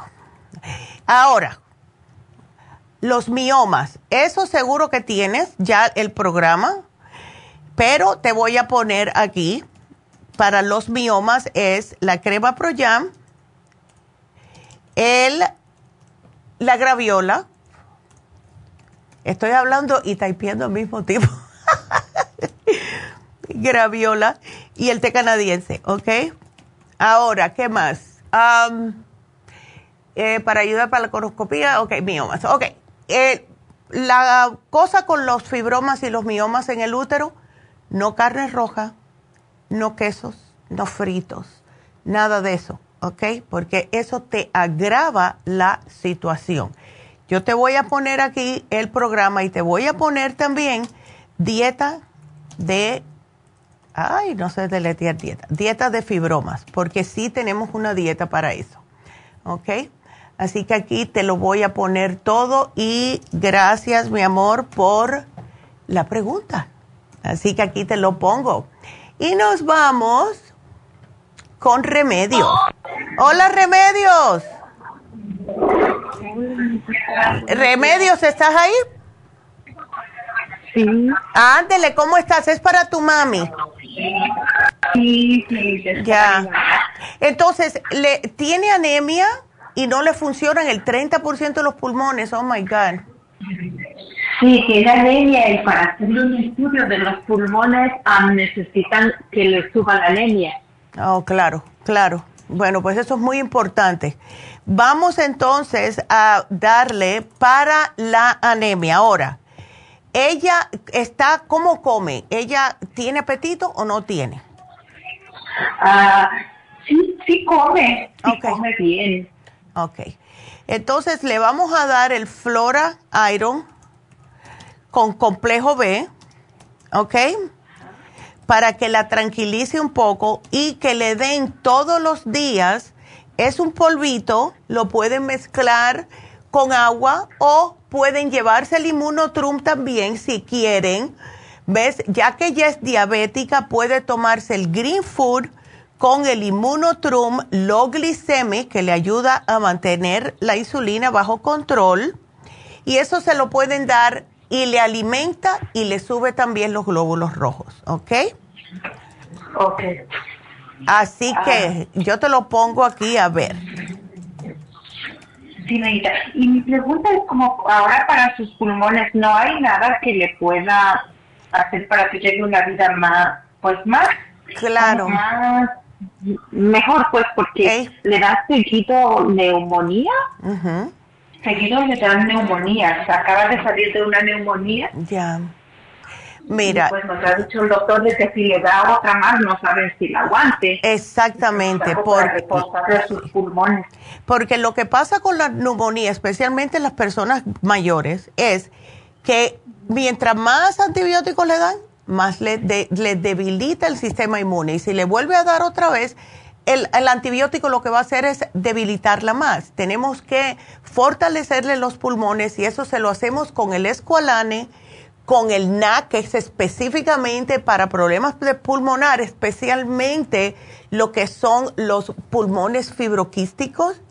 Ahora, los miomas, eso seguro que tienes ya el programa, pero te voy a poner aquí para los miomas es la crema Proyam, el, la graviola, estoy hablando y taipiendo al mismo tiempo, graviola y el té canadiense, ¿ok? Ahora, ¿qué más? Um, para ayudar para la coloscopía, ok, miomas, ok. Eh, la cosa con los fibromas y los miomas en el útero, no carne roja, no quesos, no fritos, nada de eso, ¿ok? Porque eso te agrava la situación. Yo te voy a poner aquí el programa y te voy a poner también dieta de, ay, no sé deletear dieta, dieta de fibromas, porque sí tenemos una dieta para eso, ¿ok? Así que aquí te lo voy a poner todo y gracias, mi amor, por la pregunta. Así que aquí te lo pongo. Y nos vamos con Remedios. Hola, Remedios. Remedios, ¿estás ahí? Sí. Ándele, ¿cómo estás? Es para tu mami. Sí, sí. Ya. Entonces, ¿le, ¿tiene anemia y no le funcionan el 30% de los pulmones? Oh, my God. Sí, tiene anemia y para hacer un estudio de los pulmones ah, necesitan que le suba la anemia. Oh, claro, claro. Bueno, pues eso es muy importante. Vamos entonces a darle para la anemia. Ahora, ella está, ¿cómo come? ¿Ella tiene apetito o no tiene? Ah, sí, sí come, sí come bien. Ok. Entonces le vamos a dar el Flora Iron con complejo B, ¿ok? Para que la tranquilice un poco y que le den todos los días. Es un polvito, lo pueden mezclar con agua o pueden llevarse el inmunotrum también si quieren. ¿Ves? Ya que ella es diabética, puede tomarse el Green Food con el inmunotrum low glycemic que le ayuda a mantener la insulina bajo control. Y eso se lo pueden dar y le alimenta y le sube también los glóbulos rojos, ¿ok? Ok. Así que yo te lo pongo aquí a ver. Sí, Neita. Y mi pregunta es como ahora para sus pulmones, ¿no hay nada que le pueda hacer para que llegue una vida más, pues más? Claro. Más, mejor, pues, porque le da seguido neumonía. Seguido le dan neumonía. Se acaba de salir de una neumonía. Ya. Mira. pues nos ha dicho el doctor de que si le da otra más, no saben si la aguante. Exactamente. Porque, sus pulmones. porque lo que pasa con la neumonía, especialmente en las personas mayores, es que mientras más antibióticos le dan, más le, le debilita el sistema inmune. Y si le vuelve a dar otra vez, el, el, antibiótico lo que va a hacer es debilitarla más. Tenemos que fortalecerle los pulmones y eso se lo hacemos con el escualane con el NAC, que es específicamente para problemas de pulmonar, especialmente lo que son los pulmones fibroquísticos.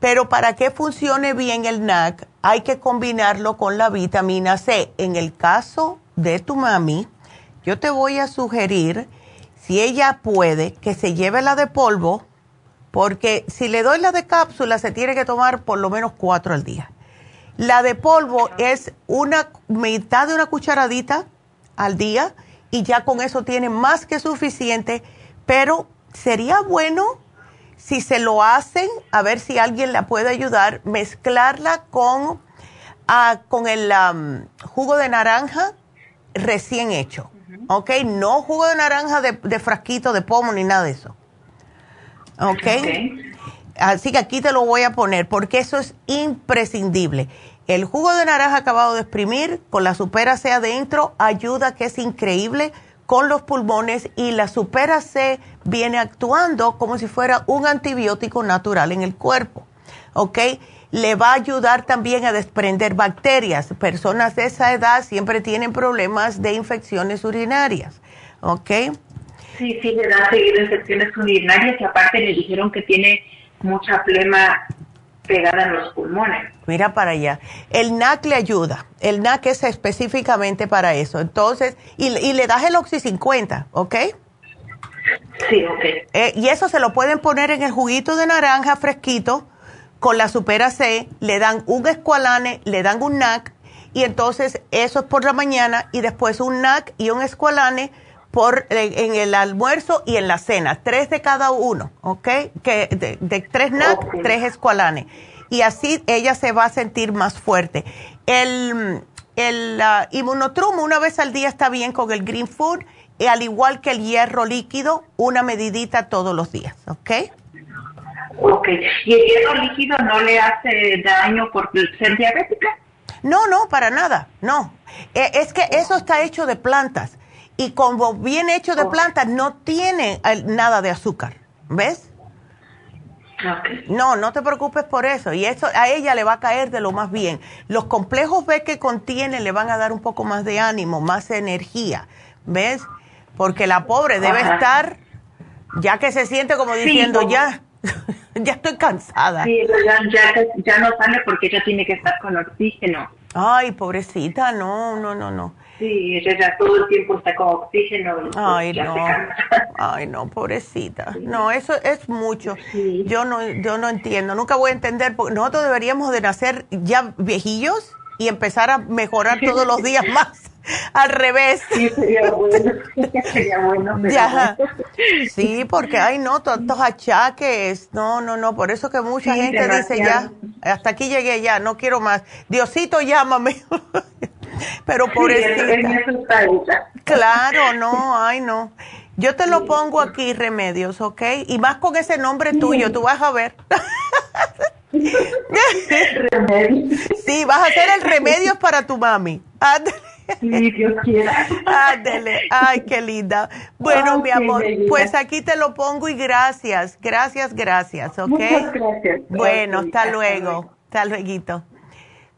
Pero para que funcione bien el NAC, hay que combinarlo con la vitamina C. En el caso de tu mami, yo te voy a sugerir, si ella puede, que se lleve la de polvo, porque si le doy la de cápsula, se tiene que tomar por lo menos cuatro al día. La de polvo es una mitad de una cucharadita al día y ya con eso tiene más que suficiente, pero sería bueno si se lo hacen, a ver si alguien la puede ayudar, mezclarla con, ah, con el jugo de naranja recién hecho, ¿ok? No jugo de naranja de, de, frasquito de pomo ni nada de eso, ¿ok? Así que aquí te lo voy a poner porque eso es imprescindible. El jugo de naranja acabado de exprimir con la supera C adentro ayuda que es increíble con los pulmones y la supera C viene actuando como si fuera un antibiótico natural en el cuerpo. ¿Ok? Le va a ayudar también a desprender bacterias. Personas de esa edad siempre tienen problemas de infecciones urinarias. ¿Ok? Sí, sí, le dan seguido infecciones urinarias y aparte le dijeron que tiene mucha plema pegada en los pulmones. Mira para allá. El NAC le ayuda. El NAC es específicamente para eso. Entonces, y, le das el Oxy 50, ¿ok? Sí, ok. Eh, y eso se lo pueden poner en el juguito de naranja fresquito con la Supera C. Le dan un escualane, le dan un NAC. Y entonces eso es por la mañana y después un NAC y un escualane por, en el almuerzo y en la cena, tres de cada uno, ¿ok? Que de, tres NAC, tres escualanes. Y así ella se va a sentir más fuerte. El, el uh, inmunotrum una vez al día está bien con el green food, y al igual que el hierro líquido, una medidita todos los días, ¿ok? Ok. ¿Y el hielo líquido no le hace daño por ser diabética? No, no, para nada, no. Eh, es que eso está hecho de plantas y como bien hecho de plantas no tiene eh, nada de azúcar, ¿ves? No, no te preocupes por eso. Y eso a ella le va a caer de lo más bien. Los complejos B que contiene le van a dar un poco más de ánimo, más energía. ¿Ves? Porque la pobre debe estar, ya que se siente como diciendo, ya, ya estoy cansada. Sí, ya, ya, ya no sale porque ella tiene que estar con oxígeno. Ay, pobrecita, no, no, no, no. Sí, ella ya todo el tiempo está con oxígeno. Pues, Ay, no. Ay, no, pobrecita. No, eso es mucho. Yo no yo no entiendo, nunca voy a entender porque nosotros deberíamos de nacer ya viejillos y empezar a mejorar todos los días más. Al revés. Sí, sería bueno. sería bueno. Ya. Sí, porque, ay, no, tantos achaques. No, no, no. Por eso que mucha gente dice ya, hasta aquí llegué ya, no quiero más. Diosito, llámame. Pero pobrecita. Claro, no, ay, no. Yo te lo pongo aquí, remedios, ¿ok? Y más con ese nombre tuyo, tú vas a ver. sí, vas a hacer el remedio para tu mami. Sí, Dios quiera. Ándele. Ay, qué linda. Bueno, mi amor, pues aquí te lo pongo y gracias, gracias, gracias, ¿ok? Muchas gracias. Bueno, hasta luego. Hasta luego.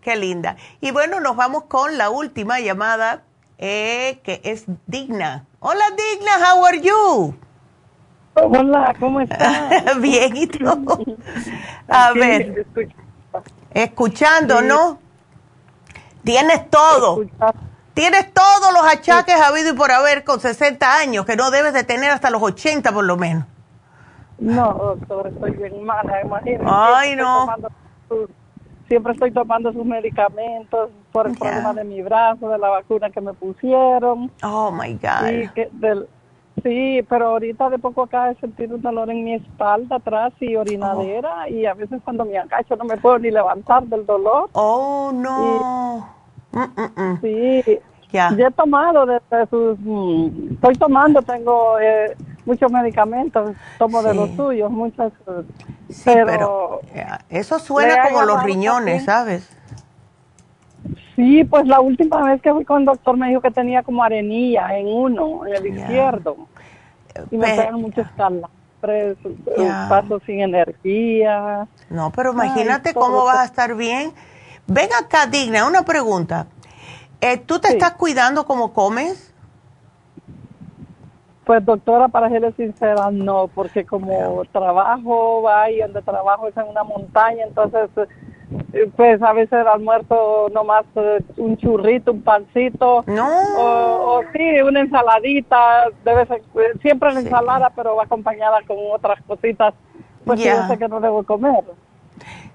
Qué linda. Y bueno, nos vamos con la última llamada, eh, que es Digna. Hola, Digna, how are you? Hola, ¿cómo estás? Bien, ¿y tú? A ver, escuchando, ¿no? Tienes todo. Tienes todos los achaques habido y por haber con 60 años, que no debes de tener hasta los 80 por lo menos. No, doctor, estoy bien mala, imagínate. Ay, no. siempre estoy tomando sus medicamentos por el problema de mi brazo, de la vacuna que me pusieron. Oh, my God. Y que del, Sí, pero ahorita de poco acá he sentido un dolor en mi espalda atrás y orinadera y a veces cuando me agacho no me puedo ni levantar del dolor. Oh, no. Sí, ya. he tomado desde sus... Mm, estoy tomando, tengo eh, muchos medicamentos, tomo de los suyos, muchas... Sí, pero, eso suena como los riñones, ¿sabes? Sí, pues la última vez que fui con el doctor me dijo que tenía como arenilla en uno, en el izquierdo. Y me pegan muchos calambres, paso sin energía. No, pero imagínate cómo vas a estar bien. Ven acá, Digna, una pregunta. Eh, ¿Tú te estás cuidando como comes? Pues doctora, para serle sincera, no, porque como trabajo, va y donde trabajo es en una montaña, entonces pues a veces el almuerzo nomás eh, un churrito, un pancito. No. O, sí, una ensaladita, debe ser, eh, siempre la ensalada, pero va acompañada con otras cositas, pues yo sé que no debo comer.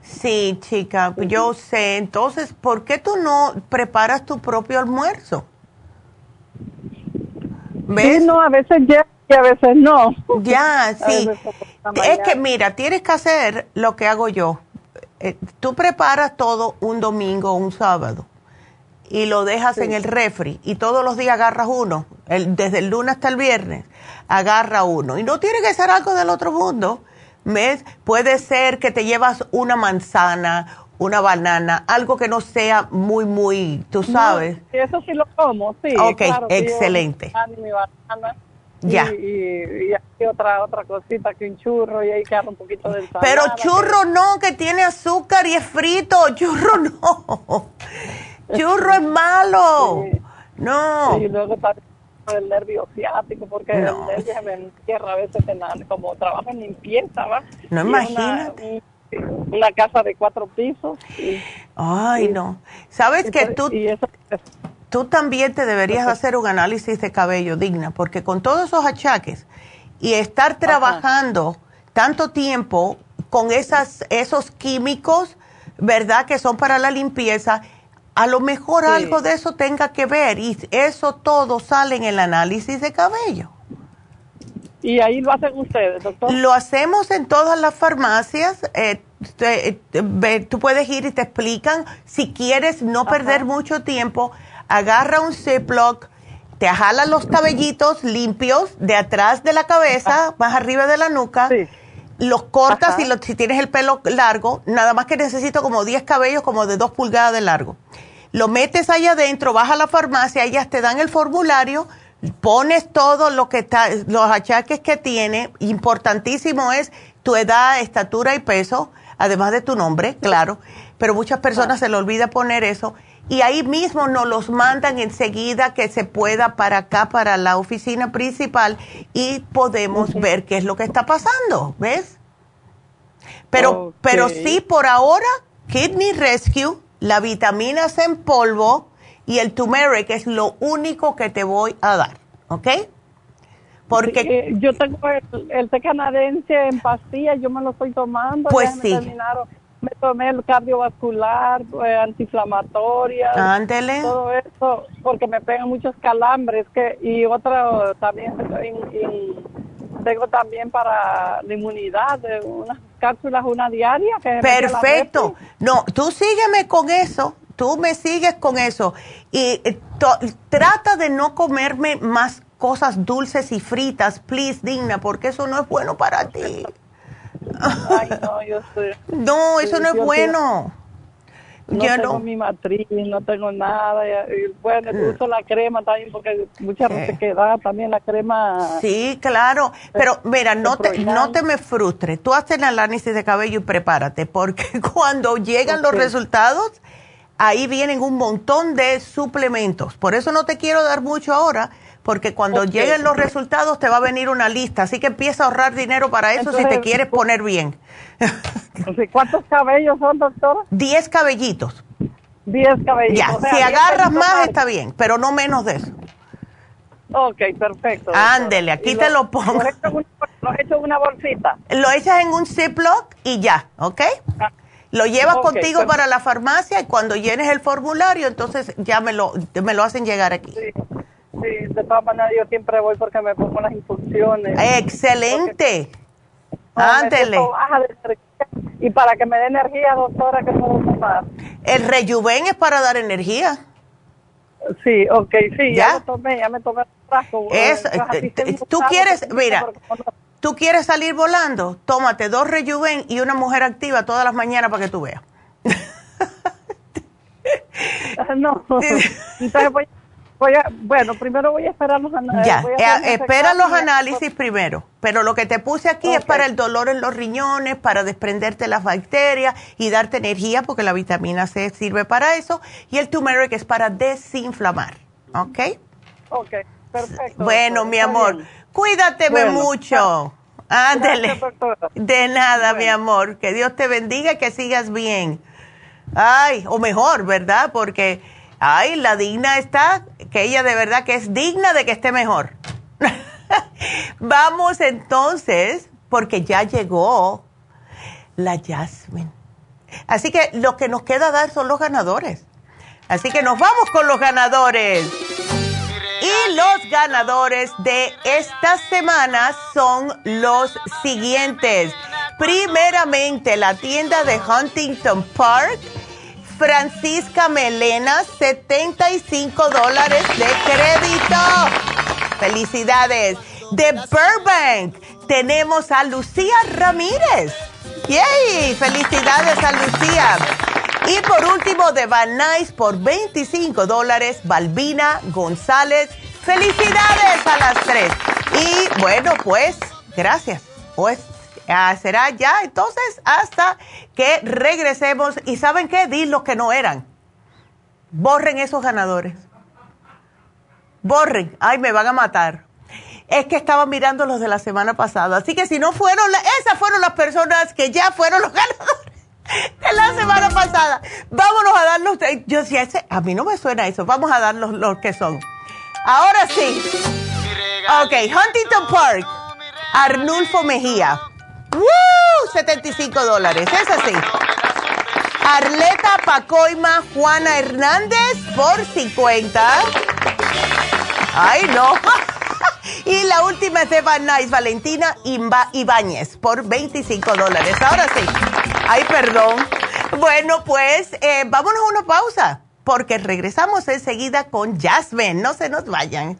Sí, chica, yo sé. Entonces, ¿por qué tú no preparas tu propio almuerzo? ¿Ves? Sí, no, a veces ya y a veces no. Ya, sí. Es que mira, tienes que hacer lo que hago yo eh, tú preparas todo un domingo o un sábado y lo dejas en el refri y todos los días agarras uno, el, desde el lunes hasta el viernes, agarra uno. Y no tiene que ser algo del otro mundo. ¿Ves? Puede ser que te llevas una manzana, una banana, algo que no sea muy, muy, tú sabes. eso sí lo como, sí. Ok, excelente. Ya. Y, y, otra otra cosita que un churro y ahí queda un poquito de ensalada. Pero churro no, que tiene azúcar y es frito. Churro no. churro es malo. No. Y luego está el nervio ciático, porque el nervio se me entierra a veces en, como trabajo en limpieza, ¿va? No imagínate. Una, casa de cuatro pisos. Ay, no. ¿Sabes que tú... Y eso, tú también te deberías hacer un análisis de cabello digna, porque con todos esos achaques y estar trabajando tanto tiempo con esas, esos químicos, ¿verdad? Que son para la limpieza, a lo mejor algo de eso tenga que ver y eso todo sale en el análisis de cabello. ¿Y ahí lo hacen ustedes, doctor? Lo hacemos en todas las farmacias. Eh, tú puedes ir y te explican. Si quieres no perder mucho tiempo, agarra un Ziploc, te jala los cabellitos limpios de atrás de la cabeza, más arriba de la nuca, los cortas y si tienes el pelo largo, nada más que necesito como 10 cabellos como de 2 pulgadas de largo. Lo metes ahí adentro, vas a la farmacia, ellas te dan el formulario, pones todo lo que está, los achaques que tiene, importantísimo es tu edad, estatura y peso, además de tu nombre, claro, pero muchas personas se le olvida poner eso y ahí mismo nos los mandan enseguida que se pueda para acá, para la oficina principal y podemos ver qué es lo que está pasando, ¿ves? Pero, pero sí, por ahora, Kidney Rescue, la vitamina C en polvo y el turmeric es lo único que te voy a dar, ¿ok? Porque eh, yo tengo el, té canadiense en pastillas, yo me lo estoy tomando. Pues sí me tomé el cardiovascular, eh, antiinflamatoria, todo eso, porque me pegan muchos calambres que y otra también tengo también para la inmunidad, unas cápsulas una diaria. Perfecto. No, tú sígueme con eso, tú me sigues con eso y eh, trata de no comerme más cosas dulces y fritas, please, Digna, porque eso no es bueno para ti. Ay, no, yo No, eso no es bueno. No tengo mi matriz, no tengo nada. Y, bueno, mm. uso la crema también porque mucha gente queda también la crema. Sí, claro. Pero mira, no te, no te me frustres. Tú haces el análisis de cabello y prepárate porque cuando llegan los resultados, ahí vienen un montón de suplementos. Por eso no te quiero dar mucho ahora porque cuando lleguen los resultados te va a venir una lista, así que empieza a ahorrar dinero para eso si te quieres poner bien. ¿Cuántos cabellos son, doctora? Diez cabellitos. Diez cabellitos. Ya, si agarras más está bien, pero no menos de eso. Ok, perfecto. Ándele, aquí te lo, pongo. Lo echo en una bolsita. Lo echas en un Ziploc y ya, ¿ok? Ah, lo llevas contigo para la farmacia y cuando llenes el formulario, entonces ya me lo, me lo hacen llegar aquí. Sí. Sí, de todas maneras yo siempre voy porque me pongo las infusiones. Excelente. Ándele. Y para que me dé energía, doctora, ¿qué puedo tomar? El rejuven es para dar energía. Sí, ok, sí, ya, lo tomé, ya me tomé el frasco. Es, eh, tú quieres, mira, tú quieres salir volando, tómate dos rejuven y una mujer activa todas las mañanas para que tú veas. no, entonces voy bueno, primero voy a esperar los análisis. Ya, eh, espera los análisis primero. Pero lo que te puse aquí es para el dolor en los riñones, para desprenderte las bacterias y darte energía, porque la vitamina C sirve para eso. Y el turmeric es para desinflamar. ¿Ok? Ok, perfecto. Bueno, mi amor, cuídate mucho. Ándele. De nada, mi amor. Que Dios te bendiga y que sigas bien. Ay, o mejor, ¿verdad? Porque ay, la digna está, que ella de verdad que es digna de que esté mejor. Vamos entonces, porque ya llegó la Jasmine. Así que lo que nos queda dar son los ganadores. Así que nos vamos con los ganadores. Y los ganadores de esta semana son los siguientes. Primeramente, la tienda de Huntington Park Francisca Melena, 75 dólares de crédito. Felicidades. De Burbank tenemos a Lucía Ramírez. ¡Yay! Felicidades a Lucía. Y por último, de Van Nuys por 25 dólares, Balbina González. Felicidades a las tres. Y bueno, pues, gracias. Pues Ah, será ya entonces hasta que regresemos. ¿Y saben qué? Di los que no eran. Borren esos ganadores. Borren. Ay, me van a matar. Es que estaba mirando los de la semana pasada. Así que si no fueron, esas fueron las personas que ya fueron los ganadores de la semana pasada. Vámonos a darlos. Yo decía, ese, a mí no me suena eso. Vamos a dar los que son. Ahora sí. Ok, Huntington Park. Arnulfo Mejía. ¡Woo! 75 dólares, es así. Arleta Pacoima Juana Hernández por 50. Ay, no. y la última es de Van Nice, Valentina Ibáñez por 25 dólares. Ahora sí. Ay, perdón. Bueno, pues eh, vámonos a una pausa porque regresamos enseguida con Jasmine. No se nos vayan.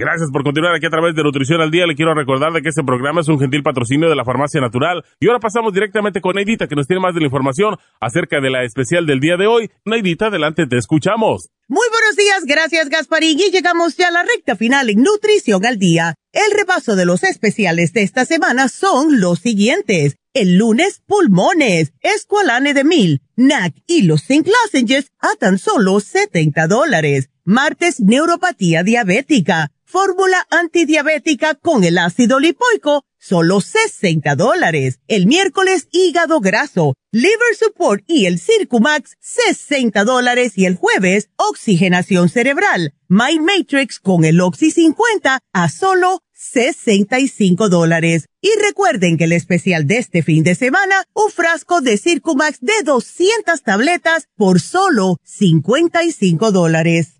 Gracias por continuar aquí a través de Nutrición al Día. Le quiero recordar de que este programa es un gentil patrocinio de la Farmacia Natural. Y ahora pasamos directamente con Neidita, que nos tiene más de la información acerca de la especial del día de hoy. Neidita, adelante, te escuchamos. Muy buenos días, gracias Gasparín. Y llegamos ya a la recta final en Nutrición al Día. El repaso de los especiales de esta semana son los siguientes. El lunes, pulmones, escualane de mil, NAC y los zinc lozenges a tan solo 70 dólares. Martes, neuropatía diabética fórmula antidiabética con el ácido lipoico, solo 60 dólares. El miércoles, hígado graso, liver support y el Circumax, 60 dólares. Y el jueves, oxigenación cerebral, Mind Matrix con el Oxy 50 a solo 65 dólares. Y recuerden que el especial de este fin de semana, un frasco de Circumax de 200 tabletas por solo 55 dólares.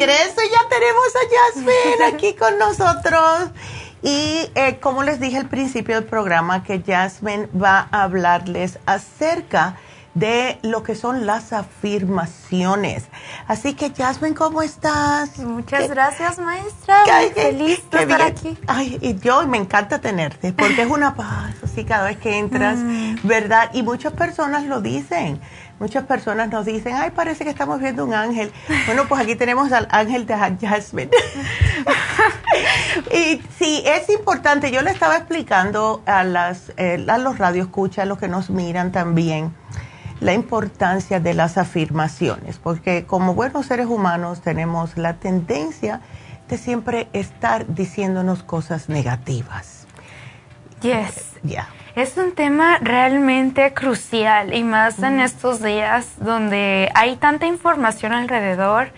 Regreso ya tenemos a Jasmine aquí con nosotros. Y eh, como les dije al principio del programa, que Jasmine va a hablarles acerca de lo que son las afirmaciones. Así que, Jasmine, ¿cómo estás? Muchas gracias, maestra. feliz de estar aquí. Ay, y yo me encanta tenerte, porque es una paz, así cada vez que entras, mm. ¿verdad? Y muchas personas lo dicen. Muchas personas nos dicen, ay, parece que estamos viendo un ángel. Bueno, pues aquí tenemos al ángel de Jasmine. y sí, es importante. Yo le estaba explicando a, las, eh, a los radioescuchas, a los que nos miran también, la importancia de las afirmaciones, porque como buenos seres humanos tenemos la tendencia de siempre estar diciéndonos cosas negativas. Yes. Ya. Es un tema realmente crucial y más en estos días donde hay tanta información alrededor,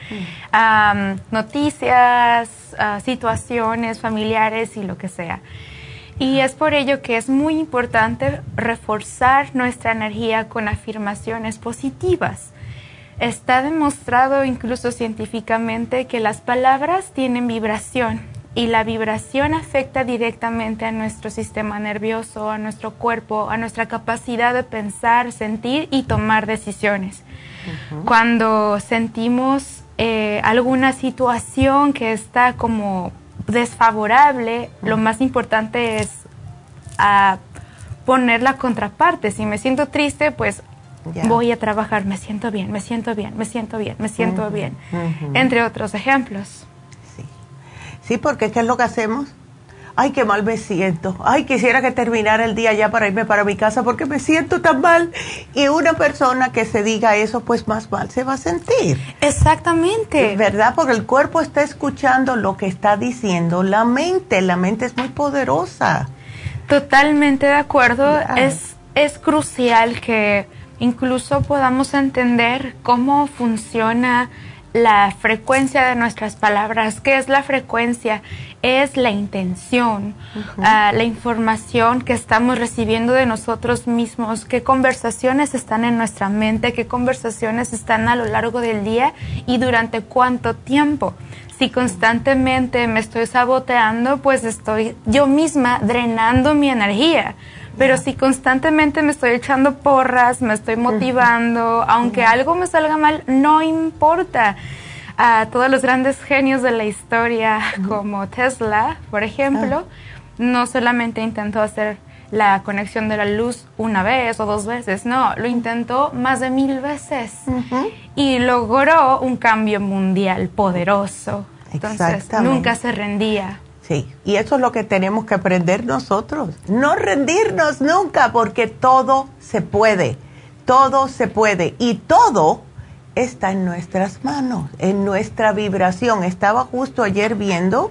noticias, ah, situaciones familiares y lo que sea. Y es por ello que es muy importante reforzar nuestra energía con afirmaciones positivas. Está demostrado incluso científicamente que las palabras tienen vibración y la vibración afecta directamente a nuestro sistema nervioso, a nuestro cuerpo, a nuestra capacidad de pensar, sentir y tomar decisiones. Cuando sentimos eh, alguna situación que está como desfavorable, lo más importante es a poner la contraparte. Si me siento triste, pues voy a trabajar, me siento bien, me siento bien, me siento bien, me siento bien, entre otros ejemplos. Sí. porque ¿qué es lo que hacemos? Ay, qué mal me siento. Ay, quisiera que terminara el día ya para irme para mi casa porque me siento tan mal. Y una persona que se diga eso, pues más mal se va a sentir. Exactamente. ¿Verdad? Porque el cuerpo está escuchando lo que está diciendo la mente. La mente es muy poderosa. Totalmente de acuerdo. Es, es crucial que incluso podamos entender cómo funciona la frecuencia de nuestras palabras. ¿Qué es la frecuencia? Es la intención, ah, la información que estamos recibiendo de nosotros mismos, qué conversaciones están en nuestra mente, qué conversaciones están a lo largo del día y durante cuánto tiempo. Si constantemente me estoy saboteando, pues estoy yo misma drenando mi energía. Pero si constantemente me estoy echando porras, me estoy motivando, aunque algo me salga mal, no importa. A todos los grandes genios de la historia, como Tesla, por ejemplo, no solamente intentó hacer la conexión de la luz una vez o dos veces, no, lo intentó más de mil veces. Y logró un cambio mundial poderoso. Entonces, nunca se rendía. Y eso es lo que tenemos que aprender nosotros. No rendirnos nunca, porque todo se puede, todo se puede y todo está en nuestras manos, en nuestra vibración. Estaba justo ayer viendo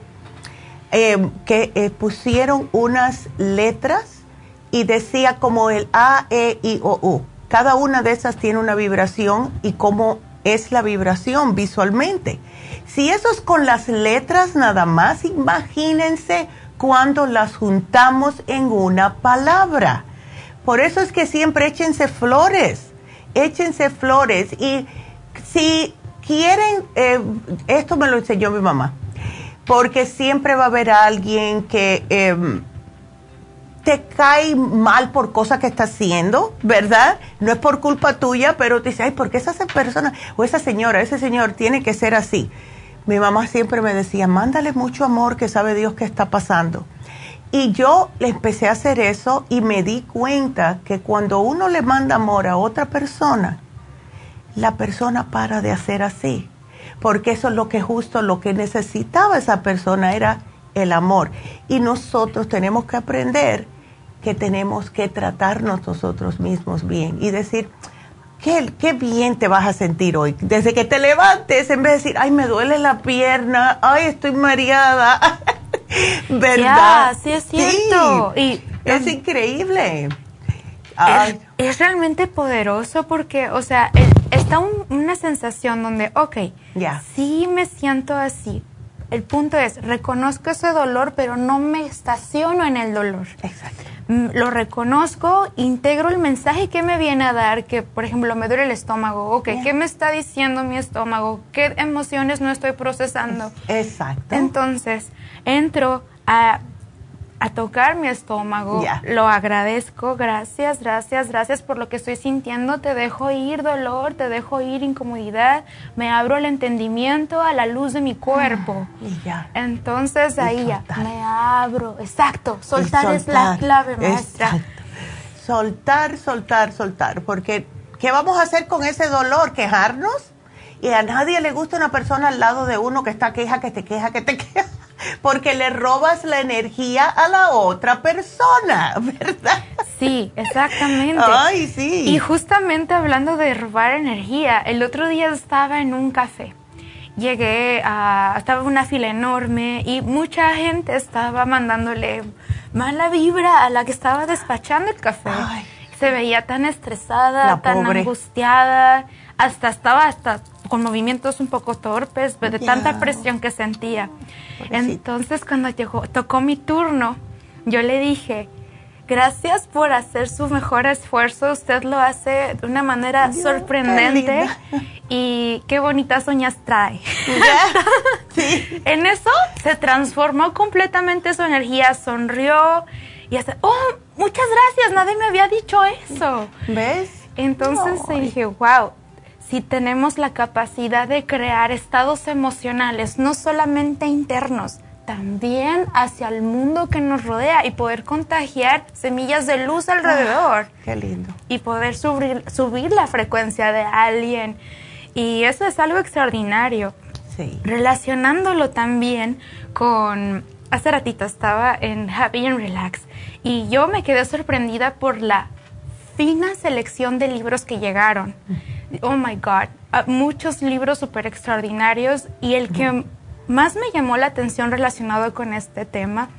eh, que eh, pusieron unas letras y decía como el A, E, I, O, U. Cada una de esas tiene una vibración y cómo es la vibración visualmente. Si eso es con las letras nada más, imagínense cuando las juntamos en una palabra. Por eso es que siempre échense flores, échense flores. Y si quieren, eh, esto me lo enseñó mi mamá, porque siempre va a haber alguien que em, te cae mal por cosas que está haciendo, ¿verdad? No es por culpa tuya, pero te dice, ay, ¿por qué esa persona o esa señora, ese señor tiene que ser así? mi mamá siempre me decía, mándale mucho amor que sabe Dios qué está pasando. Y yo le empecé a hacer eso y me di cuenta que cuando uno le manda amor a otra persona, la persona para de hacer así. Porque eso es lo que justo lo que necesitaba esa persona era el amor. Y nosotros tenemos que aprender que tenemos que tratarnos nosotros mismos bien y decir, qué, bien te vas a sentir hoy. Desde que te levantes, en vez de decir, ay, me duele la pierna, ay, estoy mareada. ¿Verdad? sí, es cierto. y, es increíble. Es, realmente poderoso porque, o sea, está una sensación donde, ok, ya sí me siento así. El punto es, reconozco ese dolor, pero no me estaciono en el dolor. Exacto. Mm, lo reconozco, integro el mensaje que me viene a dar, que por ejemplo me duele el estómago, ok, ¿qué me está diciendo mi estómago? ¿Qué emociones no estoy procesando? Exacto. Entonces, entro a a tocar mi estómago. Lo agradezco, gracias, gracias, gracias por lo que estoy sintiendo. Te dejo ir dolor, te dejo ir incomodidad. Me abro el entendimiento a la luz de mi cuerpo. Ah, y ya. Entonces ahí ya me abro. Exacto, soltar, es la clave, maestra. Soltar, soltar, soltar. Porque, ¿qué vamos a hacer con ese dolor? ¿Quejarnos? Y a nadie le gusta una persona al lado de uno que está queja, que te queja, que te queja porque le robas la energía a la otra persona, ¿verdad? Sí, exactamente. Ay, sí. Y justamente hablando de robar energía, el otro día estaba en un café. Llegué a, estaba una fila enorme y mucha gente estaba mandándole mala vibra a la que estaba despachando el café. Se veía tan estresada, tan angustiada, hasta estaba hasta con movimientos un poco torpes de tanta presión que sentía. Entonces cuando llegó, tocó mi turno, yo le dije, gracias por hacer su mejor esfuerzo, usted lo hace de una manera sorprendente y qué bonitas uñas trae. en eso se transformó completamente su energía, sonrió y hasta, oh, muchas gracias, nadie me había dicho eso. ¿Ves? Entonces dije, wow, si tenemos la capacidad de crear estados emocionales, no solamente internos, también hacia el mundo que nos rodea y poder contagiar semillas de luz alrededor. Ah, qué lindo. Y poder subir, subir la frecuencia de alguien. Y eso es algo extraordinario. Sí. Relacionándolo también con... Hace ratito estaba en Happy and Relax y yo me quedé sorprendida por la fina selección de libros que llegaron. Oh my God, ah, muchos libros súper extraordinarios y el que más me llamó la atención relacionado con este tema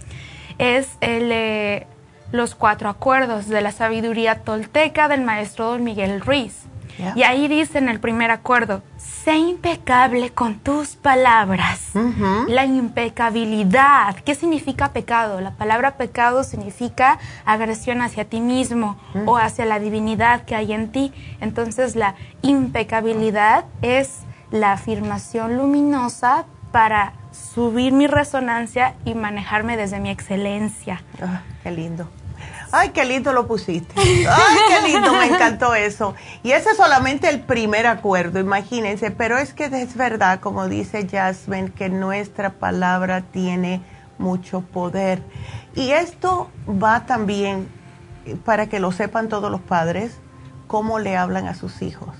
es el Los Cuatro Acuerdos de la Sabiduría Tolteca del maestro Don Miguel Ruiz. Y ahí dice en el primer acuerdo, sé impecable con tus palabras. La impecabilidad. ¿Qué significa pecado? La palabra pecado significa agresión hacia ti mismo o hacia la divinidad que hay en ti. Entonces la impecabilidad es la afirmación luminosa para subir mi resonancia y manejarme desde mi excelencia. Ah, qué lindo. Ay, qué lindo lo pusiste. Ay, qué lindo, me encantó eso. Y ese es solamente el primer acuerdo, imagínense. Pero es que es verdad, como dice Jasmine, que nuestra palabra tiene mucho poder. Y esto va también, para que lo sepan todos los padres, cómo le hablan a sus hijos.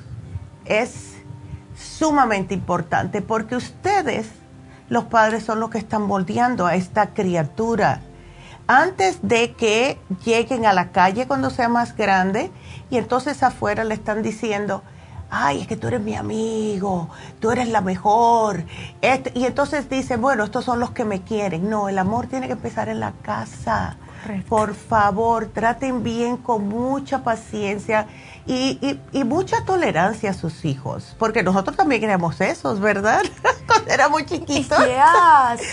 Es sumamente importante porque ustedes, los padres, son los que están moldeando a esta criatura antes de que lleguen a la calle cuando sea más grande y entonces afuera le están diciendo, ay, es que tú eres mi amigo, tú eres la mejor. Este, y entonces dice, bueno, estos son los que me quieren. No, el amor tiene que empezar en la casa. Por favor, traten bien con mucha paciencia y, y, mucha tolerancia a sus hijos, porque nosotros también éramos esos, ¿verdad? Cuando éramos chiquitos.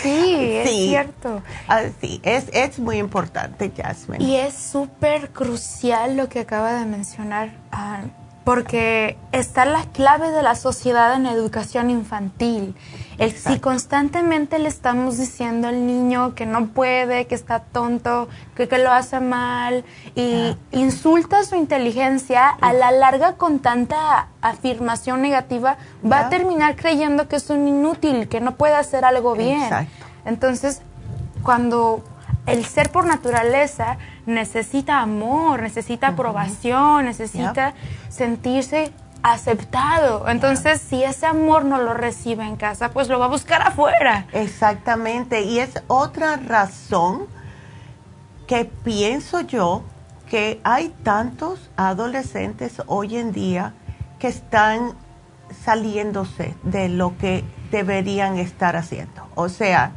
sí, es cierto. Ah, sí, es, es muy importante, Jasmine. Y es súper crucial lo que acaba de mencionar. Uh, porque está la clave de la sociedad en educación infantil. El, si constantemente le estamos diciendo al niño que no puede, que está tonto, que, que lo hace mal, y insulta su inteligencia, a la larga con tanta afirmación negativa, va a terminar creyendo que es un inútil, que no puede hacer algo bien. Entonces, cuando el ser por naturaleza necesita amor, necesita aprobación, necesita sentirse aceptado. Entonces, si ese amor no lo recibe en casa, pues lo va a buscar afuera. Exactamente. Y es otra razón que pienso yo que hay tantos adolescentes hoy en día que están saliéndose de lo que deberían estar haciendo. O sea,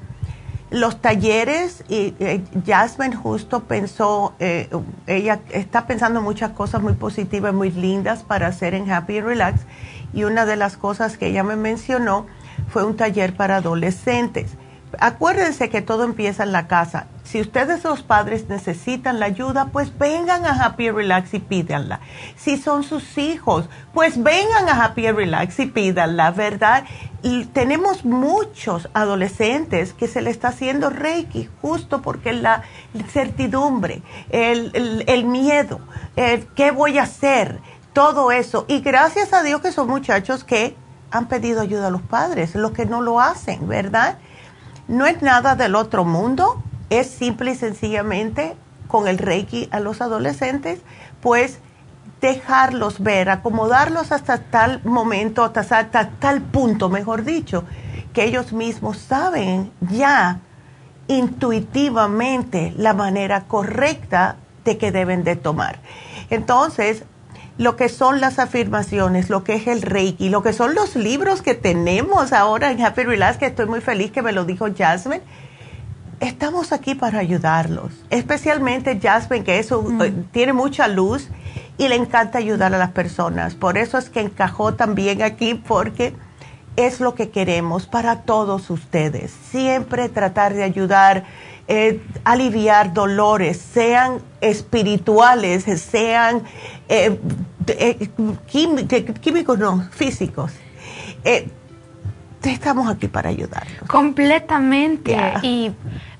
los talleres, y eh, Jasmine justo pensó, eh, ella está pensando muchas cosas muy positivas, muy lindas para hacer en Happy Relax, y una de las cosas que ella me mencionó fue un taller para adolescentes. Acuérdense que todo empieza en la casa. Si ustedes los padres necesitan la ayuda, pues vengan a Happy Relax y pídanla. Si son sus hijos, pues vengan a Happy Relax y pídanla, ¿verdad? Y tenemos muchos adolescentes que se le está haciendo Reiki justo porque la certidumbre, el, el, miedo, qué voy a hacer, todo eso. Y gracias a Dios que son muchachos que han pedido ayuda a los padres, los que no lo hacen, ¿verdad? No es nada del otro mundo es simple y sencillamente con el Reiki a los adolescentes, pues dejarlos ver, acomodarlos hasta tal momento, hasta, tal punto, mejor dicho, que ellos mismos saben ya intuitivamente la manera correcta de que deben de tomar. Entonces, lo que son las afirmaciones, lo que es el Reiki, lo que son los libros que tenemos ahora en Happy Relax, que estoy muy feliz que me lo dijo Jasmine, estamos aquí para ayudarlos, especialmente Jasmine, que eso mm. eh, tiene mucha luz y le encanta ayudar a las personas. Por eso es que encajó también aquí, porque es lo que queremos para todos ustedes. Siempre tratar de ayudar, eh, aliviar dolores, sean espirituales, sean eh, químicos, no, físicos. estamos aquí para ayudarlos. Completamente. Y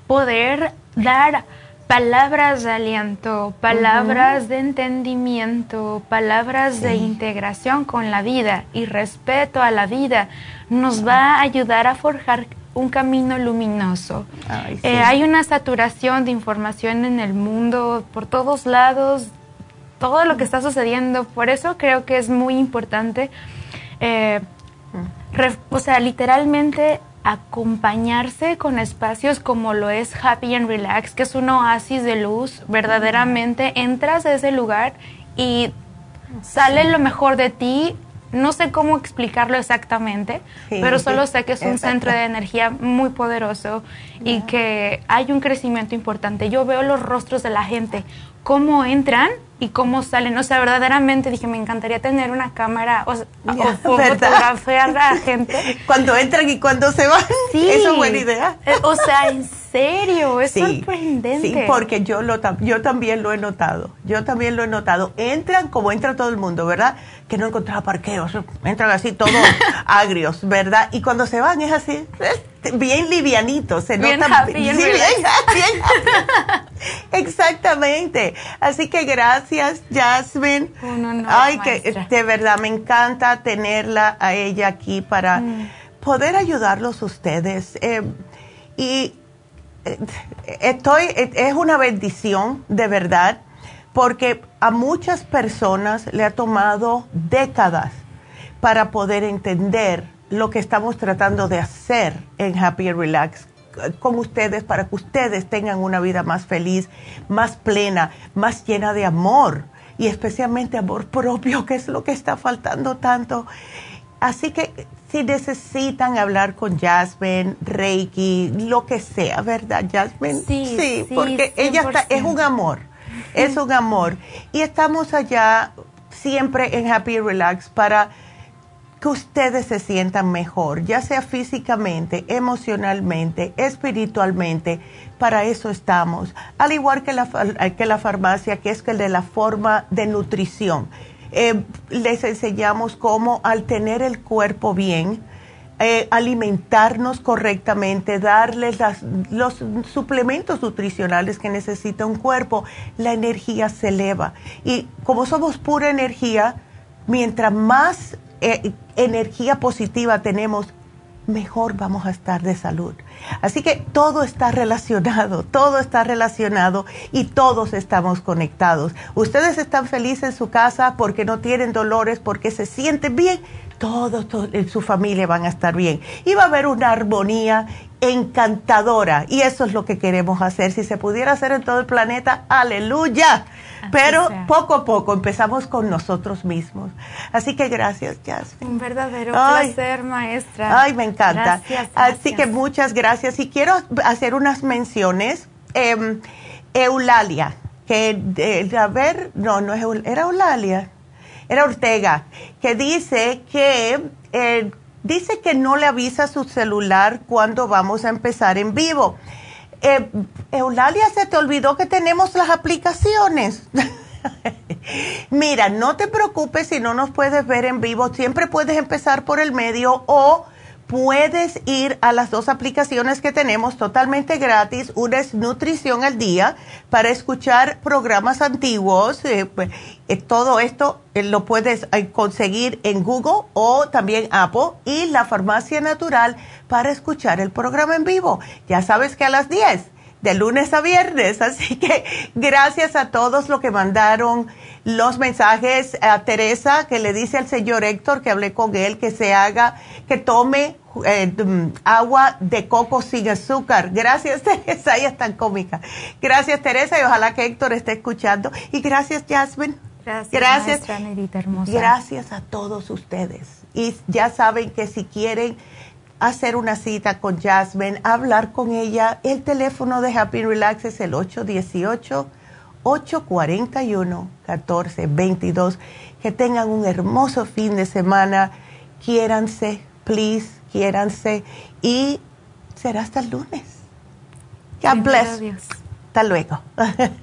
poder dar palabras de aliento, palabras de entendimiento, palabras de integración con la vida y respeto a la vida, nos va a ayudar a forjar un camino luminoso. Eh, hay una saturación de información en el mundo por todos lados, todo lo que está sucediendo. Por eso creo que es muy importante, eh, o sea, literalmente acompañarse con espacios como lo es Happy and Relax, que es un oasis de luz. Verdaderamente entras a ese lugar y sale lo mejor de ti no sé cómo explicarlo exactamente, pero solo sé que es un centro de energía muy poderoso y que hay un crecimiento importante. Yo veo los rostros de la gente, cómo entran y cómo salen. O sea, verdaderamente dije, me encantaría tener una cámara o, fotografiar a la gente. Cuando entran y cuando se van. Sí. Esa es buena idea. Eh, o sea, en serio, es sorprendente. Sí, porque yo, lo, yo también lo he notado. Yo también lo he notado. Entran como entra todo el mundo, ¿verdad? Que no encontraba parqueos. Entran así todos agrios, ¿verdad? Y cuando se van es así bien livianito, se bien nota bien, Exactamente. Así que gracias, Jasmine. Ay, que de verdad me encanta tenerla a ella aquí para mm. poder ayudarlos ustedes. Eh, y eh, estoy, es una bendición, de verdad, porque a muchas personas le ha tomado décadas para poder entender lo que estamos tratando de hacer en Happy and Relax con ustedes para que ustedes tengan una vida más feliz, más plena, más llena de amor y especialmente amor propio, que es lo que está faltando tanto. Así que si necesitan hablar con Jasmine, Reiki, lo que sea, ¿verdad, Jasmine? Sí, sí, porque ella está, es un amor, es un amor. Y estamos allá siempre en Happy Relax para que ustedes se sientan mejor, ya sea físicamente, emocionalmente, espiritualmente. Para eso estamos. Al igual que la, que la farmacia, que es que de la forma de nutrición. Eh, les enseñamos cómo al tener el cuerpo bien, eh, alimentarnos correctamente, darles los suplementos nutricionales que necesita un cuerpo, la energía se eleva. Y como somos pura energía, mientras más eh, energía positiva tenemos, mejor vamos a estar de salud. Así que todo está relacionado, todo está relacionado y todos estamos conectados. Ustedes están felices en su casa porque no tienen dolores, porque se sienten bien. Todos en su familia van a estar bien. Y va a haber una armonía encantadora. Y eso es lo que queremos hacer. Si se pudiera hacer en todo el planeta, aleluya. Pero poco a poco empezamos con nosotros mismos. Así que gracias, Jasmine. Un verdadero placer, maestra. Ay, me encanta. Así que muchas gracias. Y quiero hacer unas menciones. Em, Eulalia, que, a ver, no, no es era Eulalia, era Ortega, que dice que... Eh, dice que no le avisa su celular cuando vamos a empezar en vivo. Eh, Eulalia, se te olvidó que tenemos las aplicaciones. Mira, no te preocupes si no nos puedes ver en vivo. Siempre puedes empezar por el medio o puedes ir a las dos aplicaciones que tenemos totalmente gratis. Una es Nutrición al Día para escuchar programas antiguos. Eh, pues, eh, todo esto eh, lo puedes conseguir en Google o también Apple. Y la Farmacia Natural para escuchar el programa en vivo. Ya sabes que a las 10 de lunes a viernes. Así que gracias a todos los que mandaron los mensajes a Teresa, que le dice al señor Héctor que hablé con él, que se haga, que tome eh, mm, agua de coco sin azúcar. Gracias, Teresa, ella es tan cómica. Gracias, Teresa, y ojalá que Héctor esté escuchando. Y gracias, Jasmine. Gracias, gracias. hermosa. Gracias a todos ustedes. Y ya saben que si quieren hacer una cita con Jasmine, hablar con ella, el teléfono de Happy Relax es el 818 841-1422. Que tengan un hermoso fin de semana. Quiéranse, please, quiéranse. Y será hasta el lunes. God bless. Hasta luego.